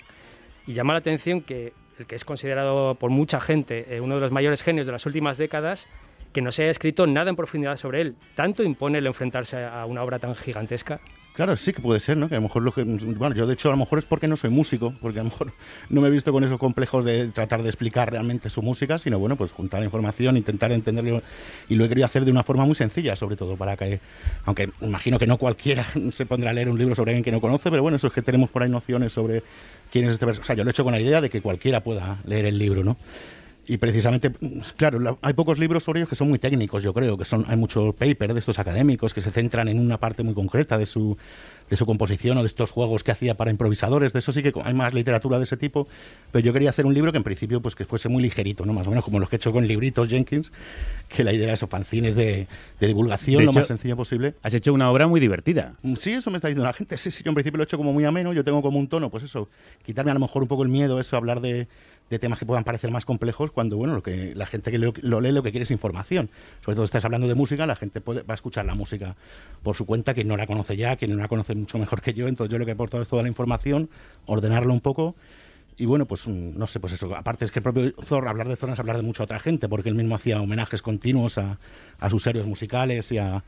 y llama la atención que el que es considerado por mucha gente eh, uno de los mayores genios de las últimas décadas, que no se haya escrito nada en profundidad sobre él. ¿Tanto impone el enfrentarse a una obra tan gigantesca? Claro, sí que puede ser, ¿no? Que a lo mejor lo que. Bueno, yo de hecho a lo mejor es porque no soy músico, porque a lo mejor no me he visto con esos complejos de tratar de explicar realmente su música, sino bueno, pues juntar información, intentar entenderlo. Y lo he querido hacer de una forma muy sencilla, sobre todo, para que. Aunque imagino que no cualquiera se pondrá a leer un libro sobre alguien que no conoce, pero bueno, eso es que tenemos por ahí nociones sobre quién es este personaje. O sea, yo lo he hecho con la idea de que cualquiera pueda leer el libro, ¿no? Y precisamente, claro, la- hay pocos libros sobre ellos que son muy técnicos, yo creo, que son hay mucho paper de estos académicos que se centran en una parte muy concreta de su, de su composición o de estos juegos que hacía para improvisadores. De eso sí que hay más literatura de ese tipo, pero yo quería hacer un libro que en principio pues que fuese muy ligerito, ¿no? Más o menos como los que he hecho con libritos Jenkins, que la idea era eso, fanzines de, de divulgación De lo hecho, más sencillo posible. Has hecho una obra muy divertida. Mm, Sí, eso me está diciendo la gente. Sí, sí, yo en principio lo he hecho como muy ameno. Yo tengo como un tono, pues eso, quitarme a lo mejor un poco el miedo, eso, hablar de, de temas que puedan parecer más complejos, cuando, bueno, lo que la gente que lo, lee lo que quiere es información. Sobre todo, estás hablando de música, la gente puede, va a escuchar la música por su cuenta, quien no la conoce ya, quien no la conoce mucho mejor que yo. Entonces, yo lo que he aportado es toda la información, ordenarlo un poco. Y bueno, pues mm, no sé, pues eso. Aparte es que el propio Thor, hablar de Thor es hablar de mucha otra gente, porque él mismo hacía homenajes continuos a, a sus héroes musicales y a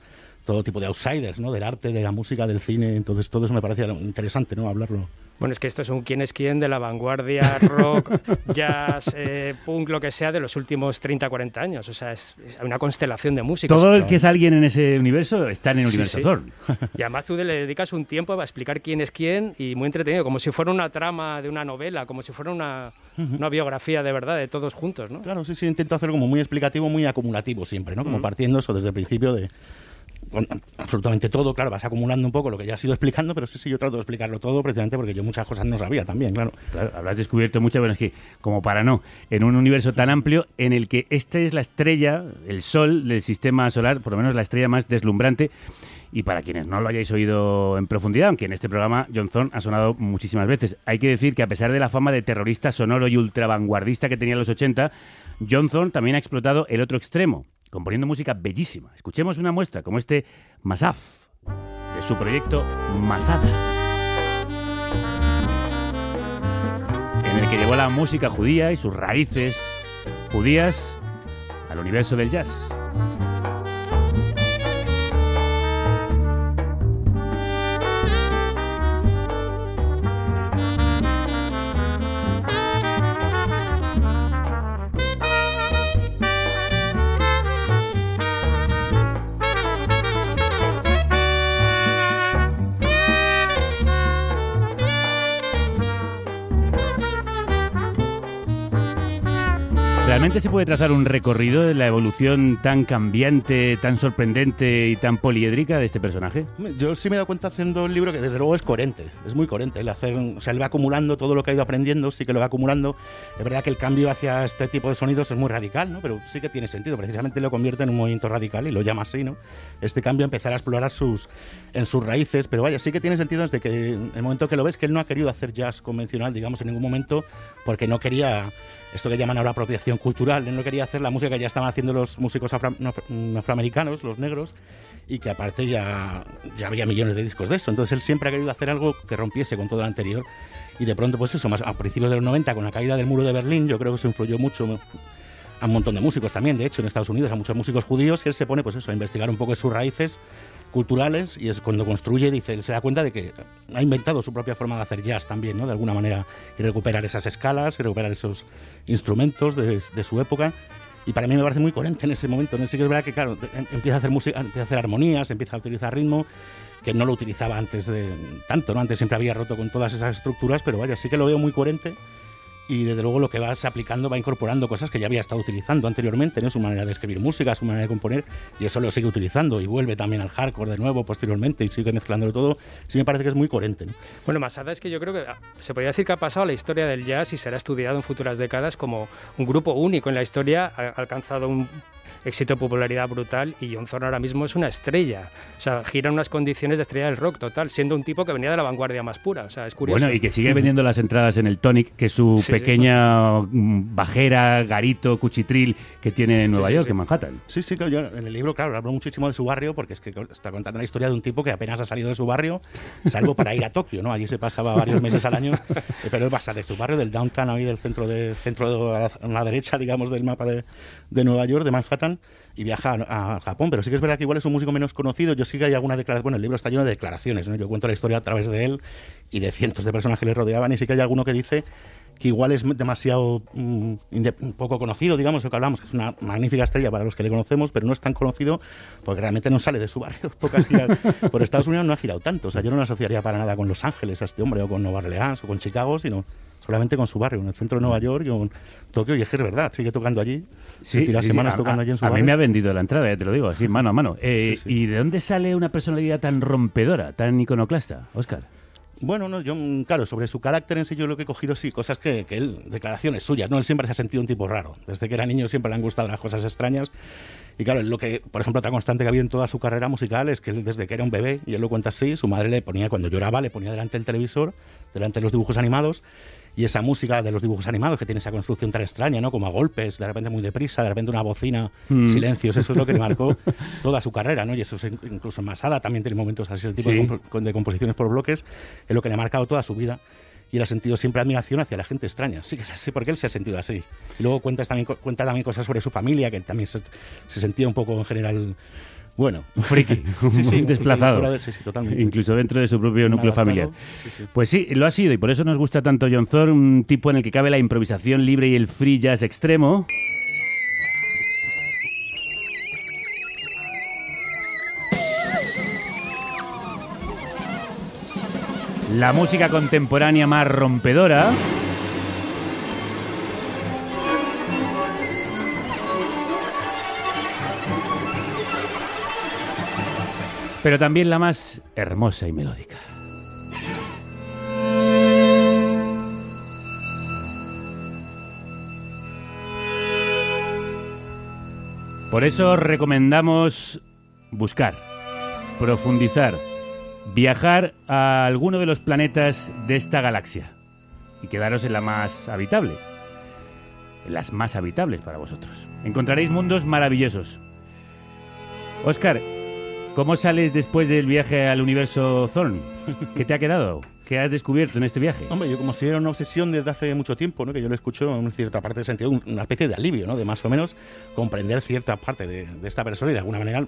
todo tipo de outsiders, ¿no? Del arte, de la música, del cine. Entonces todo eso me parecía interesante, ¿no? Hablarlo. Bueno, es que esto es un quién es quién de la vanguardia, rock, jazz, eh, punk, lo que sea, de los últimos 30, 40 años. O sea, es, es una constelación de músicos. Todo el que es alguien en ese universo está en el Sí, universo sí. Zorn. Y además tú le dedicas un tiempo a explicar quién es quién y muy entretenido, como si fuera una trama de una novela, como si fuera una, una biografía de verdad de todos juntos, ¿no? Claro, sí, sí, intento hacerlo como muy explicativo, muy acumulativo siempre, ¿no? Como partiendo eso desde el principio de absolutamente todo, claro, vas acumulando un poco lo que ya has ido explicando, pero sí, sí, yo trato de explicarlo todo precisamente porque yo muchas cosas no sabía también, claro. Claro, habrás descubierto muchas, bueno, es que como para no, en un universo tan amplio en el que esta es la estrella, el sol del sistema solar, por lo menos la estrella más deslumbrante. Y para quienes no lo hayáis oído en profundidad, aunque en este programa John ha sonado muchísimas veces, hay que decir que a pesar de la fama de terrorista sonoro y ultra vanguardista que tenía en los 80, John también ha explotado el otro extremo, componiendo música bellísima. Escuchemos una muestra como este Masaf, de su proyecto Masada. en el que llevó la música judía y sus raíces judías al universo del jazz. ¿Realmente se puede trazar un recorrido de la evolución tan cambiante, tan sorprendente y tan poliédrica de este personaje? Yo sí me he dado cuenta haciendo el libro que desde luego es coherente, es muy coherente. El hacer, o sea, él va acumulando todo lo que ha ido aprendiendo, sí que lo va acumulando. Es verdad que el cambio hacia este tipo de sonidos es muy radical, ¿no? Pero sí que tiene sentido. Precisamente lo convierte en un movimiento radical y lo llama así, ¿no? Este cambio empezar a explorar sus, en sus raíces. Pero vaya, sí que tiene sentido desde que el momento que lo ves que él no ha querido hacer jazz convencional, digamos, en ningún momento, porque no quería esto que llaman ahora apropiación cultural. Él no quería hacer la música que ya estaban haciendo los músicos afro- no- no- afroamericanos, los negros, y que aparte ya, ya había millones de discos de eso. Entonces él siempre ha querido hacer algo que rompiese con todo lo anterior. Y de pronto, pues eso, más a principios de los 90, con la caída del muro de Berlín, yo creo que eso influyó mucho a un montón de músicos también, de hecho, en Estados Unidos, a muchos músicos judíos, y él se pone, pues eso, a investigar un poco sus raíces culturales, y es cuando construye, dice, se da cuenta de que ha inventado su propia forma de hacer jazz también, ¿no? De alguna manera, y recuperar esas escalas, y recuperar esos instrumentos de, de su época. Y para mí me parece muy coherente en ese momento. Sí que es verdad que, claro, em- empieza a hacer música, empieza a hacer armonías, empieza a utilizar ritmo, que no lo utilizaba antes de tanto, ¿no? Antes siempre había roto con todas esas estructuras, pero vaya, sí que lo veo muy coherente y desde luego lo que vas aplicando va incorporando cosas que ya había estado utilizando anteriormente, ¿no? su manera de escribir música, su manera de componer, y eso lo sigue utilizando y vuelve también al hardcore de nuevo posteriormente y sigue mezclándolo todo. Sí me parece que es muy coherente. ¿no? Bueno, Masada es que yo creo que ah, se podría decir que ha pasado a la historia del jazz y será estudiado en futuras décadas como un grupo único en la historia, ha alcanzado un éxito de popularidad brutal y John Zorn ahora mismo es una estrella. O sea, gira en unas condiciones de estrella del rock total, siendo un tipo que venía de la vanguardia más pura. O sea, es curioso. Bueno, y que sigue vendiendo las entradas en el Tonic, que es su Sí, sí. pequeña bajera, garito, cuchitril que tiene en Nueva Sí, sí, York, sí. en Manhattan. Sí, sí, claro, yo en el libro, claro, hablo muchísimo de su barrio porque es que está contando la historia de un tipo que apenas ha salido de su barrio, salvo para ir a Tokio, ¿no? Allí se pasaba varios meses al año, eh, pero él pasa de su barrio, del downtown, ahí del centro, de, centro de, a la derecha, digamos, del mapa de, de Nueva York, de Manhattan, y viaja a, Japón. Pero sí que es verdad que igual es un músico menos conocido. Yo sí que hay alguna declaración, bueno, el libro está lleno de declaraciones, ¿no? Yo cuento la historia a través de él y de cientos de personas que le rodeaban, y sí que hay alguno que dice que igual es demasiado mm, poco conocido, digamos, lo que hablamos, que es una magnífica estrella para los que le conocemos, pero no es tan conocido porque realmente no sale de su barrio. Pocas giras por Estados Unidos no ha girado tanto. O sea, yo no lo asociaría para nada con Los Ángeles a este hombre, o con Nueva Orleans, o con Chicago, sino solamente con su barrio, en el centro de Nueva York y con Tokio. Y es que es verdad, sigue tocando allí. se tira sí, sí, semanas a- tocando a- allí en su A barrio. mí me ha vendido la entrada, ya te lo digo, así mano a mano. Eh, ¿Y de dónde sale una personalidad tan rompedora, tan iconoclasta, Oscar? Bueno, no, yo, mm, claro, sobre su carácter en sí, yo lo que he cogido, sí, cosas que, que él, declaraciones suyas, ¿no? Él siempre se ha sentido un tipo raro. Desde que era niño siempre le han gustado las cosas extrañas. Y claro, lo que, por ejemplo, otra constante que ha habido en toda su carrera musical es que él, desde que era un bebé, y él lo cuenta así, su madre le ponía, cuando lloraba, le ponía delante del televisor, delante de los dibujos animados, y esa música de los dibujos animados que tiene esa construcción tan extraña, ¿no? Como a golpes, de repente muy deprisa, de repente una bocina, Mm. silencios, eso es lo que le marcó toda su carrera, ¿no? Y eso es in- incluso en Masada también tiene momentos así, el tipo de composiciones por bloques, es lo que le ha marcado toda su vida. Y él ha sentido siempre admiración hacia la gente extraña. Sí que es así, porque él se ha sentido así. Y luego cuenta también, cuenta también cosas sobre su familia, que también se, se sentía un poco en general Bueno. Friki, Sí, desplazado. fuera de- sí, sí, totalmente. Incluso dentro de su propio núcleo adaptado, familiar. sí. Pues sí, lo ha sido y por eso nos gusta tanto John Thor, un tipo en el que cabe la improvisación libre y el free jazz extremo. La música contemporánea más rompedora. Pero también la más hermosa y melódica. Por eso recomendamos buscar, profundizar, viajar a alguno de los planetas de esta galaxia y quedaros en la más habitable, en las más habitables para vosotros. Encontraréis mundos maravillosos. Oscar, ¿cómo sales después del viaje al universo Thorn? ¿Qué te ha quedado? ¿Qué has descubierto en este viaje? Hombre, yo como si era una obsesión desde hace mucho tiempo, ¿no? que yo lo escucho en cierta parte de sentido, un- una especie de alivio, ¿no? de más o menos comprender cierta parte de, de esta persona y de alguna manera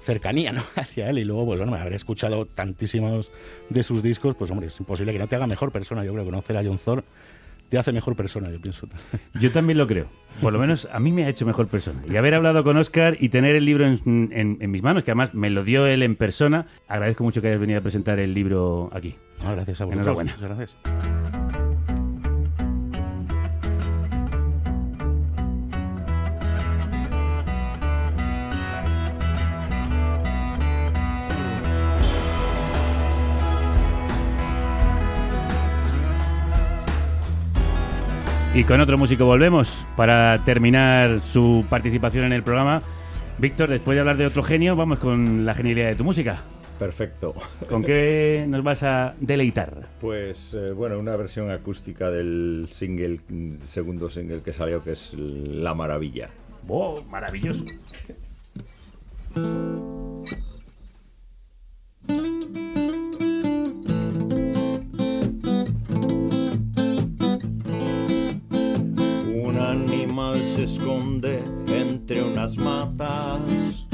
cercanía ¿no? hacia él. Y luego, pues bueno, haber escuchado tantísimos de sus discos, pues hombre, es imposible que no te haga mejor persona. Yo creo conocer a John Thor te hace mejor persona, yo pienso. Yo también lo creo. Por lo menos a mí me ha hecho mejor persona. Y haber hablado con Oscar y tener el libro en, en- en mis manos, que además me lo dio él en persona, agradezco mucho que hayas venido a presentar el libro aquí. Gracias a vosotros. Enhorabuena. Muchas gracias. Y con otro músico volvemos para terminar su participación en el programa. Víctor, después de hablar de otro genio, vamos con la genialidad de tu música. Perfecto. ¿Con qué nos vas a deleitar? Pues eh, bueno, una versión acústica del single, segundo single que salió, que es La Maravilla. ¡Wow! Maravilloso. Animal se esconde entre unas matas.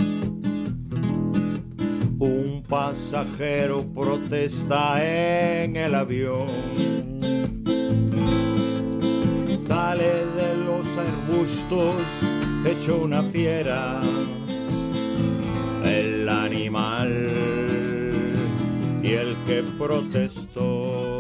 Un pasajero protesta en el avión. Sale de los arbustos hecho una fiera. El animal y el que protestó.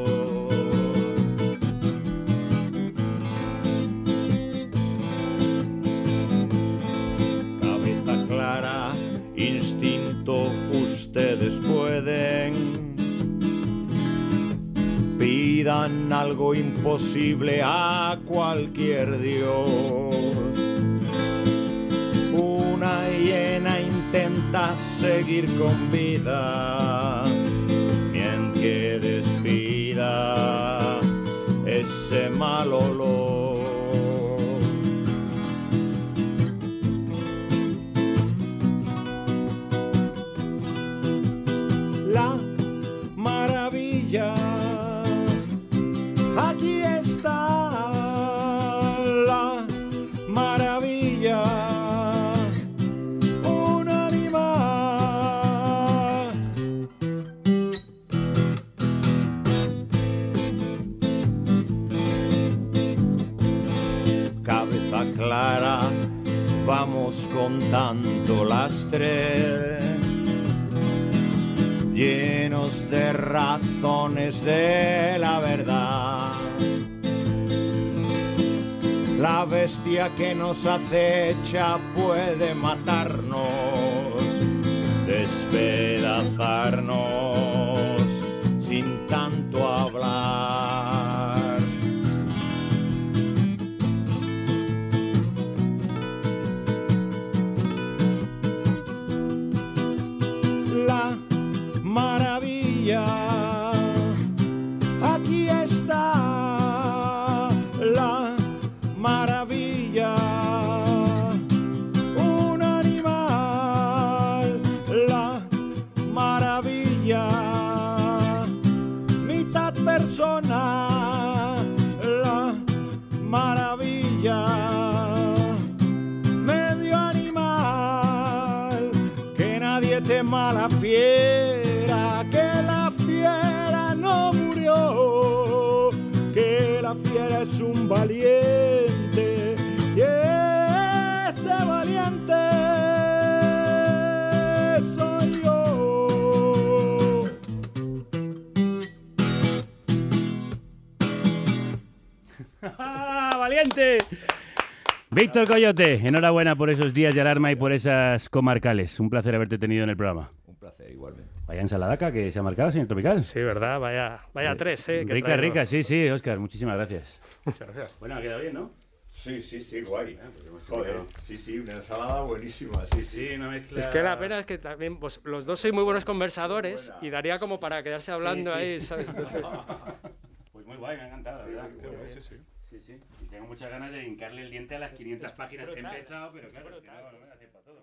Algo imposible a cualquier dios. Una hiena intenta seguir con vida, bien que despida ese mal olor. Vamos contando las tres llenos de razones de la verdad. La bestia que nos acecha puede matarnos, despedazarnos sin tanto hablar. ¡Ah. Víctor Coyote, enhorabuena por esos días de alarma y por esas comarcales. Un placer haberte tenido en el programa. Un placer, igualmente. Vaya ensaladaca que se ha marcado, señor Tropical. Sí, ¿verdad? Vaya, vaya tres, ¿eh? que Rica, traigo. rica, sí, sí, Oscar, muchísimas gracias. Muchas gracias. Bueno, ha quedado bien, ¿no? Sí, sí, sí, guay. pues Joder, sí, sí, una ensalada buenísima, sí, sí. Sí, una mezcla... Es que la pena es que también pues, los dos sois muy buenos conversadores y daría como para quedarse hablando sí. ahí, ¿sabes? Entonces, Pues muy guay, me ha encantado, la verdad. sí, sí. Sí, sí. Tengo muchas ganas de hincarle el diente a las 500 páginas que he empezado, pero claro, es que no, no me da tiempo a todo.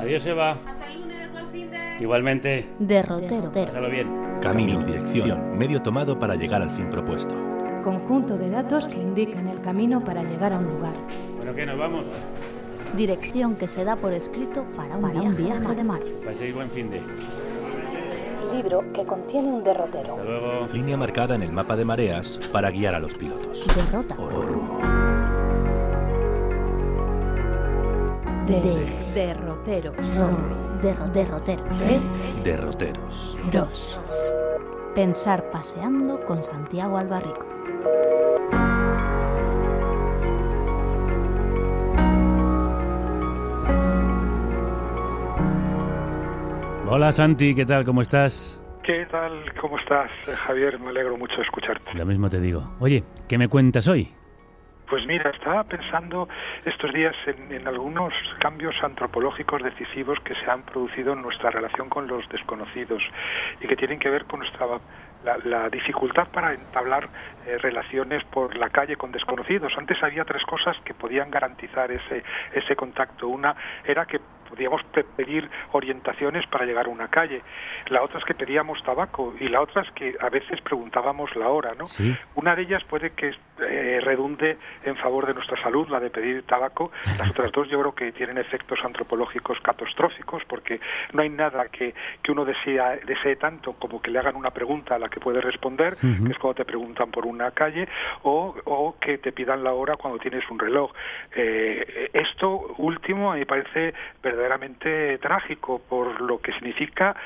Adiós, Eva. Hasta el lunes, buen fin de... Igualmente. Derrotero. Pásalo bien. Camino dirección, medio tomado para llegar al fin propuesto. Conjunto de datos que indican el camino para llegar a un lugar. Bueno, ¿qué? ¿Nos vamos? Dirección que se da por escrito para un Para viaje, un viaje de mar. Paséis buen fin de. Libro que contiene un derrotero. Línea marcada en el mapa de mareas para guiar a los pilotos. Derrota. O rumbo. De derroteros. Ro- derro- derrotero. De Derroteros. Ros. Pensar paseando con Santiago Albarrico. Hola, Santi, ¿qué tal? ¿Cómo estás? ¿Qué tal? ¿Cómo estás, eh, Javier? Me alegro mucho de escucharte. Lo mismo te digo. Oye, ¿qué me cuentas hoy? Pues mira, estaba pensando estos días en, en algunos cambios antropológicos decisivos que se han producido en nuestra relación con los desconocidos y que tienen que ver con nuestra la, la dificultad para entablar eh, relaciones por la calle con desconocidos. Antes había tres cosas que podían garantizar ese ese contacto. Una era que podíamos pe- pedir orientaciones para llegar a una calle. La otra es que pedíamos tabaco y la otra es que a veces preguntábamos la hora, ¿no? Sí. Una de ellas puede que eh, redunde en favor de nuestra salud, la de pedir tabaco. Las otras dos yo creo que tienen efectos antropológicos catastróficos porque no hay nada que, que uno desea, desee tanto como que le hagan una pregunta a la que puede responder, que es cuando te preguntan por una calle, o, o que te pidan la hora cuando tienes un reloj. Eh, esto último a mí me parece verdaderamente trágico por lo que significa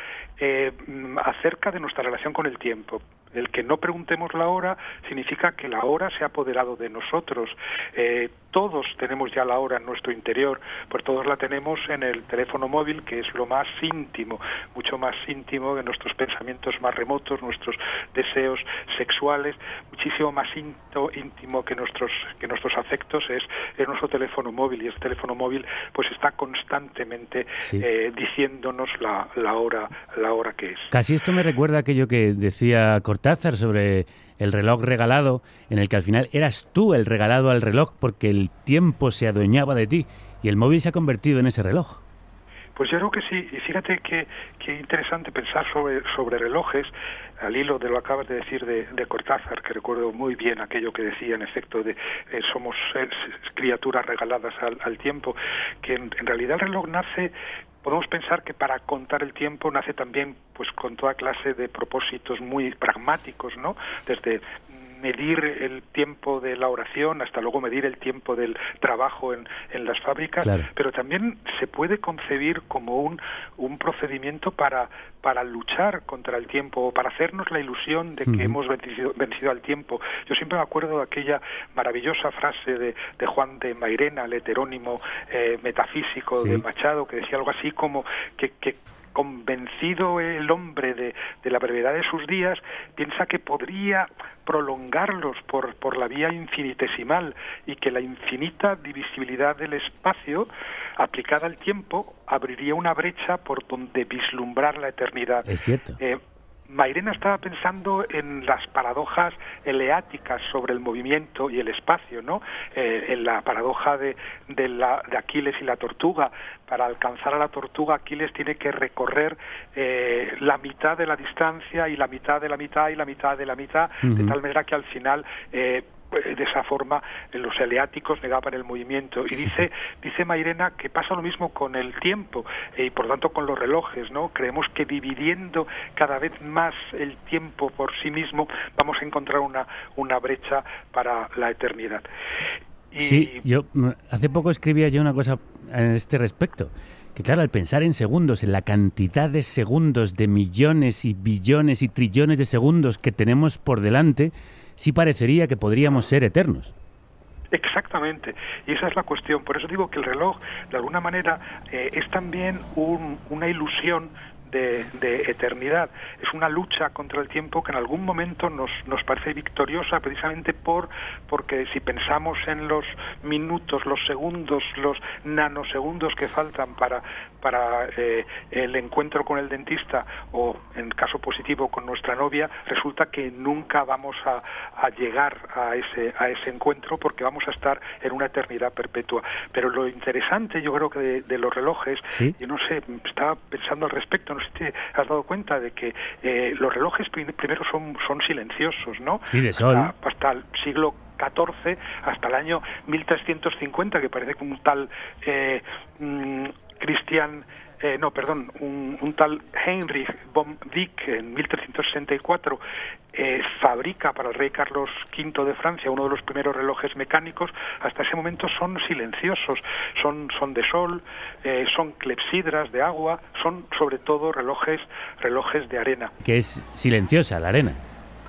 eh, mm, acerca de nuestra relación con el tiempo. El que no preguntemos la hora significa que la hora se ha apoderado de nosotros. Eh, todos tenemos ya la hora en nuestro interior, pues todos la tenemos en el teléfono móvil, que es lo más íntimo, mucho más íntimo que nuestros pensamientos más remotos, nuestros deseos sexuales, muchísimo más íntimo que nuestros que nuestros afectos es, es nuestro teléfono móvil y ese teléfono móvil pues está constantemente Sí. eh, diciéndonos la, la hora la hora que es. Casi esto me recuerda aquello que decía Cortázar sobre el reloj regalado, en el que al final eras tú el regalado al reloj porque el tiempo se adueñaba de ti y el móvil se ha convertido en ese reloj. Pues yo creo que sí, y fíjate que, que interesante pensar sobre, sobre relojes, al hilo de lo que acabas de decir de, de Cortázar, que recuerdo muy bien aquello que decía en efecto de eh, somos criaturas regaladas al, al tiempo, que en, en realidad el reloj nace podemos pensar que para contar el tiempo nace también pues con toda clase de propósitos muy pragmáticos, ¿no? Desde medir el tiempo de la oración hasta luego medir el tiempo del trabajo en, en las fábricas, Claro. pero también se puede concebir como un, un procedimiento para, para luchar contra el tiempo o para hacernos la ilusión de que hemos vencido, vencido al tiempo. Yo siempre me acuerdo de aquella maravillosa frase de, de Juan de Mairena, el heterónimo eh, metafísico Sí. de Machado, que decía algo así como que, que convencido el hombre de, de la brevedad de sus días, piensa que podría prolongarlos por, por la vía infinitesimal y que la infinita divisibilidad del espacio aplicada al tiempo abriría una brecha por donde vislumbrar la eternidad. Es cierto. Eh, Mairena estaba pensando en las paradojas eleáticas sobre el movimiento y el espacio, ¿no? Eh, en la paradoja de, de, la, de Aquiles y la tortuga. Para alcanzar a la tortuga, Aquiles tiene que recorrer eh, la mitad de la distancia y la mitad de la mitad y la mitad de la mitad, de tal manera que al final eh, de esa forma eh, los eleáticos negaban el movimiento y dice dice Mairena que pasa lo mismo con el tiempo eh, y por tanto con los relojes no creemos que dividiendo cada vez más el tiempo por sí mismo vamos a encontrar una una brecha para la eternidad y Sí, yo mm, hace poco escribía yo una cosa a este respecto. Que claro, al pensar en segundos, en la cantidad de segundos, de millones y billones y trillones de segundos que tenemos por delante, sí parecería que podríamos ser eternos. Exactamente, y esa es la cuestión. Por eso digo que el reloj, de alguna manera, eh, es también un- una ilusión de, de eternidad. Es una lucha contra el tiempo que en algún momento nos, nos parece victoriosa precisamente por porque si pensamos en los minutos, los segundos, los nanosegundos que faltan para, para eh, el encuentro con el dentista o, en caso positivo, con nuestra novia, resulta que nunca vamos a, a llegar a ese, a ese encuentro porque vamos a estar en una eternidad perpetua. Pero lo interesante, yo creo que de, de los relojes, Sí. yo no sé, estaba pensando al respecto, no sé si te has dado cuenta de que eh, los relojes prim- primero son, son silenciosos, ¿no? Sí, de sol. Hasta, hasta el siglo XIV, hasta el año 1350, que parece que un tal eh, mm, Christian eh, no, perdón, un, un tal Heinrich von Wick en 1364 eh, fabrica para el rey Carlos V de Francia uno de los primeros relojes mecánicos. Hasta ese momento son silenciosos, son, son de sol, eh, son clepsidras de agua, son sobre todo relojes, relojes de arena. Que es silenciosa la arena.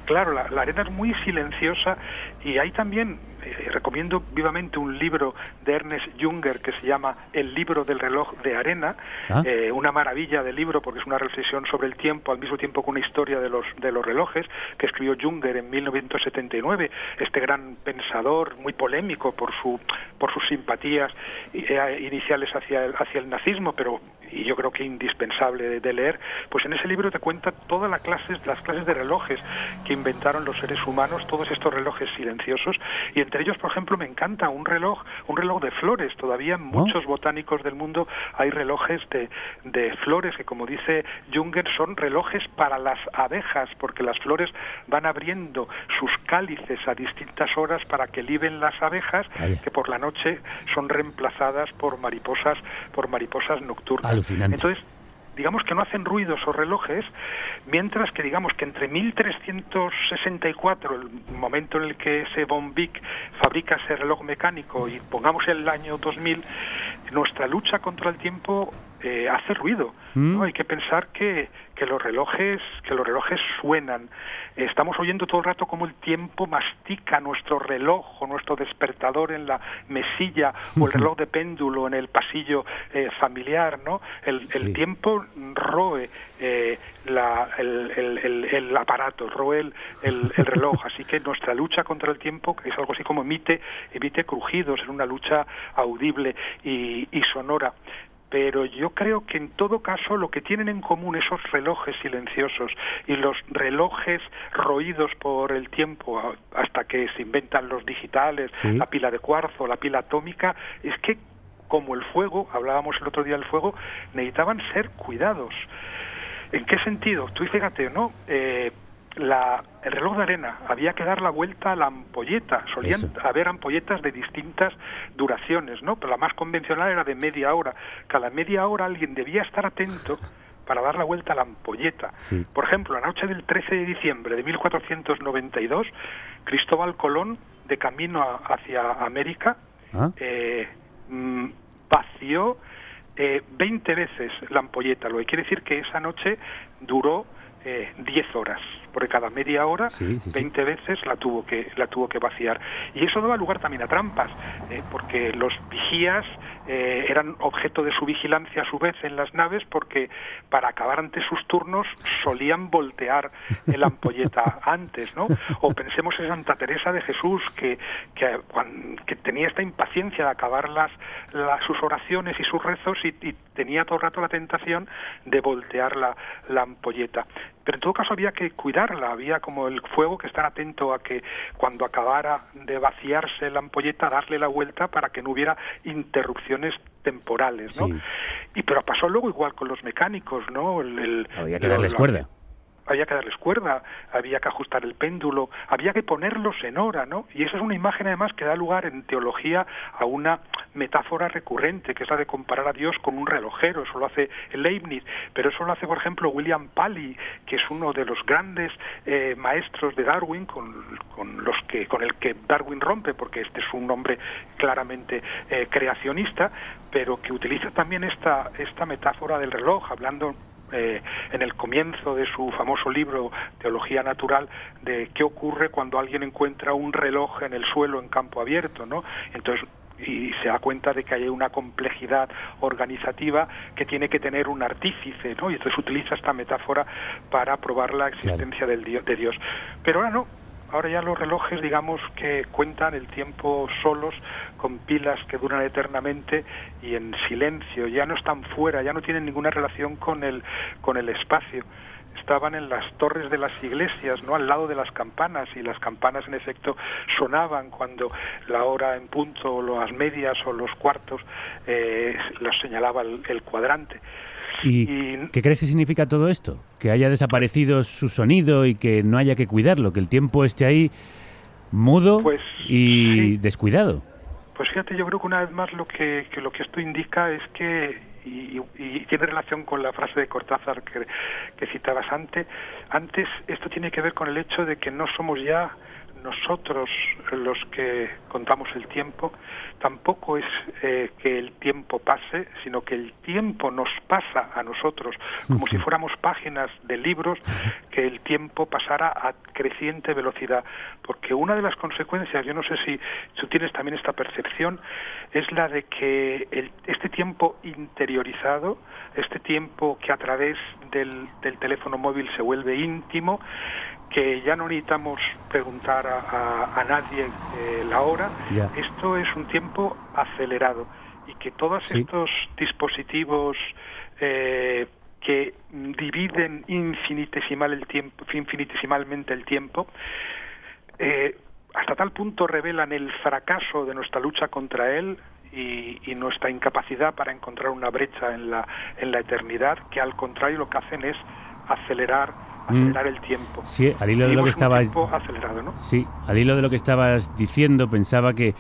Claro, la, la arena es muy silenciosa y hay también, eh, recomiendo vivamente un libro de Ernest Junger que se llama El libro del reloj de arena, Ah. eh, una maravilla de libro porque es una reflexión sobre el tiempo al mismo tiempo que una historia de los, de los relojes que escribió Junger en 1979, este gran pensador muy polémico por, su, por sus simpatías eh, iniciales hacia el, hacia el nazismo, pero y yo creo que indispensable de, de leer, pues en ese libro te cuenta todas las clases, las clases de relojes que inventaron los seres humanos, todos estos relojes silenciosos, y entre ellos, por ejemplo, me encanta un reloj, un reloj de flores. Todavía en muchos botánicos del mundo hay relojes de, de flores que, como dice Junger, son relojes para las abejas, porque las flores van abriendo sus cálices a distintas horas para que liben las abejas, que por la noche son reemplazadas por mariposas, por mariposas nocturnas. Alucinante. Entonces, digamos que no hacen ruido esos relojes, mientras que digamos que entre 1364, el momento en el que ese von Vick fabrica ese reloj mecánico, y pongamos el año 2000, nuestra lucha contra el tiempo eh, hace ruido. ¿no? Hay que pensar que, que los relojes que los relojes suenan. Estamos oyendo todo el rato como el tiempo mastica nuestro reloj o nuestro despertador en la mesilla o el reloj de péndulo en el pasillo eh, familiar, ¿no? El, el tiempo roe eh, la- el, el- el- el aparato, roe el, el- el reloj. Así que nuestra lucha contra el tiempo, que es algo así como emite, emite crujidos, es una lucha audible y, y sonora pero yo creo que en todo caso lo que tienen en común esos relojes silenciosos y los relojes roídos por el tiempo hasta que se inventan los digitales, Sí. la pila de cuarzo, la pila atómica, es que como el fuego, hablábamos el otro día del fuego, necesitaban ser cuidados. ¿En qué sentido? Tú fíjate, ¿no? Eh, la, el reloj de arena había que dar la vuelta a la ampolleta. Solían Eso. haber ampolletas de distintas duraciones, ¿no? Pero la más convencional era de media hora. Cada media hora alguien debía estar atento para dar la vuelta a la ampolleta. Sí. Por ejemplo, la noche del 13 de diciembre de 1492, Cristóbal Colón, de camino a- hacia América, Ah. eh, mm, vació eh, 20 veces la ampolleta, lo que quiere decir que esa noche duró eh, 10 horas, porque cada media hora, Sí, sí, sí. 20 veces la tuvo que la tuvo que vaciar. Y eso daba lugar también a trampas, eh, porque los vigías eh, eran objeto de su vigilancia a su vez en las naves, porque para acabar antes sus turnos solían voltear el ampolleta antes, ¿no? O pensemos en Santa Teresa de Jesús, que, que, que tenía esta impaciencia de acabar las, las- sus oraciones y sus rezos y, y tenía todo el rato la tentación de voltear la, la ampolleta. Pero en todo caso había que cuidarla, había como el fuego que estar atento a que cuando acabara de vaciarse la ampolleta, darle la vuelta para que no hubiera interrupciones temporales, ¿no? Sí. Y pero pasó luego igual con los mecánicos, ¿no? El- el- Había que darles cuerda. Había que darles cuerda, había que ajustar el péndulo, había que ponerlos en hora, ¿no? Y esa es una imagen además que da lugar en teología a una metáfora recurrente, que es la de comparar a Dios con un relojero, eso lo hace Leibniz, pero eso lo hace, por ejemplo, William Paley, que es uno de los grandes eh, maestros de Darwin, con, con, los que, con el que Darwin rompe, porque este es un hombre claramente eh, creacionista, pero que utiliza también esta, esta metáfora del reloj, hablando eh, en el comienzo de su famoso libro Teología Natural de qué ocurre cuando alguien encuentra un reloj en el suelo en campo abierto, ¿no? Entonces y se da cuenta de que hay una complejidad organizativa que tiene que tener un artífice, ¿no? Y entonces utiliza esta metáfora para probar la existencia del dio- de Dios. Pero ahora no, ahora ya los relojes, digamos, que cuentan el tiempo solos, con pilas que duran eternamente y en silencio, ya no están fuera, ya no tienen ninguna relación con el, con el espacio. Estaban en las torres de las iglesias, no al lado de las campanas, y las campanas en efecto sonaban cuando la hora en punto, o las medias o los cuartos eh, los señalaba el, el cuadrante. ¿Y qué crees que significa todo esto? Que haya desaparecido su sonido y que no haya que cuidarlo, que el tiempo esté ahí mudo Pues, y descuidado. Pues fíjate, yo creo que una vez más lo que, que lo que esto indica es que y, y tiene relación con la frase de Cortázar que, que citabas antes. Antes esto tiene que ver con el hecho de que no somos ya nosotros los que contamos el tiempo, tampoco es eh, que el tiempo pase, sino que el tiempo nos pasa a nosotros, como si fuéramos páginas de libros, que el tiempo pasara a creciente velocidad. Porque una de las consecuencias, yo no sé si tú tienes también esta percepción, es la de que el- este tiempo interiorizado, este tiempo que a través del, del teléfono móvil se vuelve íntimo, que ya no necesitamos preguntar a, a- a nadie eh, la hora, esto es un tiempo acelerado y que todos Sí. estos dispositivos eh, que dividen infinitesimal el tiempo, infinitesimalmente el tiempo, eh, hasta tal punto revelan el fracaso de nuestra lucha contra él y, y nuestra incapacidad para encontrar una brecha en la, en la eternidad, que al contrario lo que hacen es acelerar, acelerar el tiempo. Mm. Sí, al hilo de lo que un estabas acelerado, ¿no? Sí, al hilo de lo que estabas diciendo, pensaba que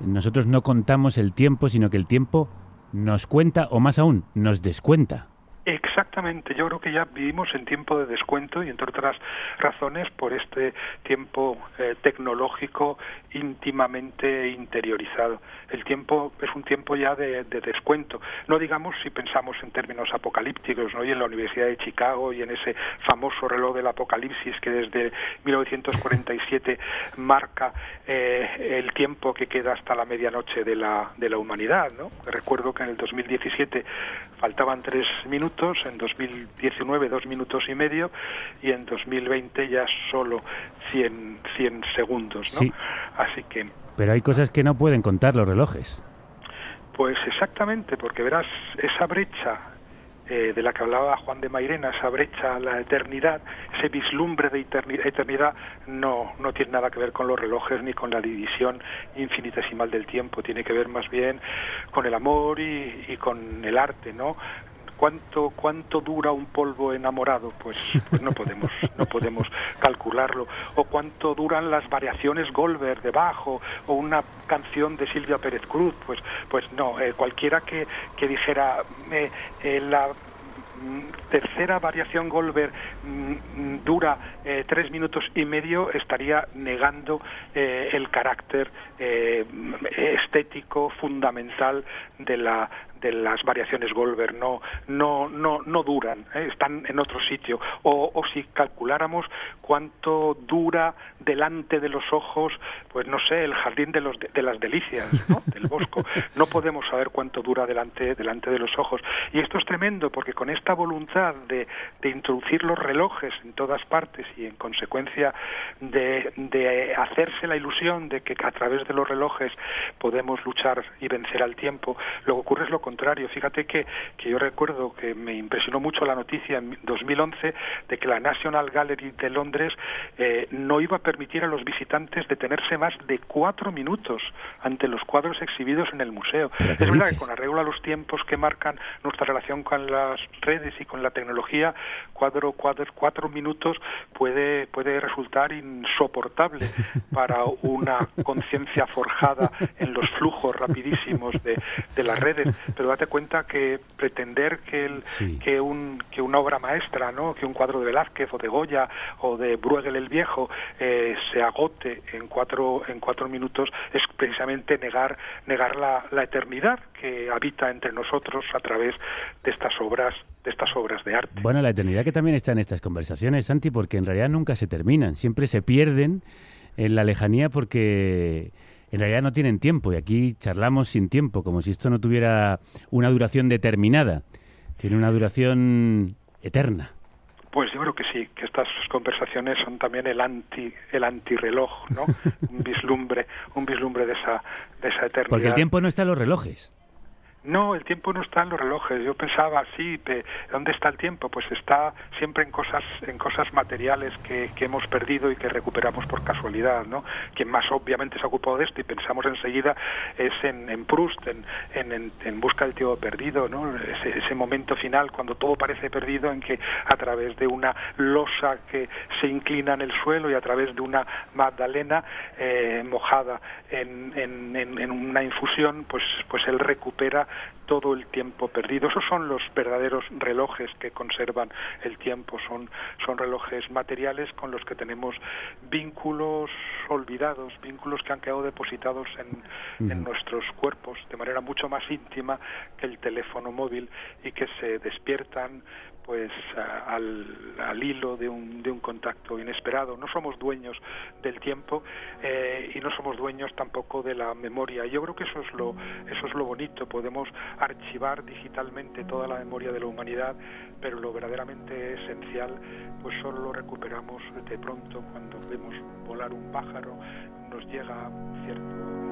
nosotros no contamos el tiempo, sino que el tiempo nos cuenta, o más aún, nos descuenta. Exactamente, yo creo que ya vivimos en tiempo de descuento y entre otras razones por este tiempo eh, tecnológico íntimamente interiorizado. El tiempo es un tiempo ya de, de descuento. No digamos si pensamos en términos apocalípticos, ¿no? Y en la Universidad de Chicago y en ese famoso reloj del apocalipsis que desde 1947 marca eh, el tiempo que queda hasta la medianoche de la, de la humanidad, ¿no? Recuerdo que en el 2017 faltaban tres minutos, en 2019 dos minutos y medio y en 2020 ya solo 100, 100 segundos, ¿no? Sí. Así que Pero hay cosas que no pueden contar los relojes. Pues exactamente, porque verás, esa brecha eh, de la que hablaba Juan de Mairena, esa brecha a la eternidad, ese vislumbre de eterni- eternidad, no, no tiene nada que ver con los relojes ni con la división infinitesimal del tiempo, tiene que ver más bien con el amor y, y con el arte, ¿no? ¿Cuánto, ¿Cuánto dura un polvo enamorado? Pues, pues no podemos no podemos calcularlo. O cuánto duran las variaciones Goldberg de bajo o una canción de Silvia Pérez Cruz. Pues, pues no. eh, cualquiera que, que dijera eh, eh, la mm, tercera variación Goldberg dura eh, tres minutos y medio estaría negando eh, el carácter eh, estético fundamental de la de las variaciones Goldberg no no no no duran ¿eh? están en otro sitio o, o si calculáramos cuánto dura delante de los ojos pues no sé el jardín de los de las delicias ¿no? del bosco no podemos saber cuánto dura delante delante de los ojos y esto es tremendo porque con esta voluntad de, de introducir los relojes en todas partes y en consecuencia de, de hacerse la ilusión de que a través de los relojes podemos luchar y vencer al tiempo lo que ocurre es lo contrario fíjate que, que yo recuerdo que me impresionó mucho la noticia en 2011 de que la National Gallery de Londres eh, no iba a permitir a los visitantes detenerse más de cuatro minutos ante los cuadros exhibidos en el museo museo. ¿Pero Es verdad dices? que con arreglo a los tiempos que marcan nuestra relación con las redes y con la tecnología, cuatro, cuatro, cuatro minutos puede, puede resultar insoportable para una conciencia forjada en los flujos rapidísimos de, de las redes. Pero date cuenta que pretender que, el, que, un, que una obra maestra, ¿no? que un cuadro de Velázquez o de Goya o de Bruegel el Viejo eh, se agote en cuatro, en cuatro minutos es precisamente negar, negar la, la eternidad que habita entre nosotros a través de estas obras de estas obras de arte. Bueno, la eternidad que también está en estas conversaciones, Santi, porque en realidad nunca se terminan, siempre se pierden en la lejanía porque en realidad no tienen tiempo y aquí charlamos sin tiempo, como si esto no tuviera una duración determinada, tiene una duración eterna. Pues yo creo que sí, que estas conversaciones son también el anti el antirreloj, ¿no? un vislumbre, un vislumbre de esa de esa eternidad. Porque el tiempo no está en los relojes. No, el tiempo no está en los relojes. Yo pensaba, sí, ¿dónde está el tiempo? Pues está siempre en cosas, en cosas materiales que, hemos perdido y que recuperamos por casualidad, ¿no? Quien más obviamente se ha ocupado de esto y pensamos enseguida es en, en Proust, en, en, en, busca del tiempo perdido, ¿no? Ese, ese momento final cuando todo parece perdido en que a través de una losa que se inclina en el suelo y a través de una magdalena eh, mojada en, en una infusión, pues, pues él recupera todo el tiempo perdido. Esos son los verdaderos relojes que conservan el tiempo, son, son relojes materiales con los que tenemos vínculos olvidados, vínculos que han quedado depositados en, en nuestros cuerpos de manera mucho más íntima que el teléfono móvil y que se despiertan pues a- al, al hilo de un, de un contacto inesperado. No somos dueños del tiempo eh, y no somos dueños tampoco de la memoria. Yo creo que eso es lo eso es lo bonito. Podemos archivar digitalmente toda la memoria de la humanidad, pero lo verdaderamente esencial, pues solo lo recuperamos de pronto cuando vemos volar un pájaro, nos llega cierto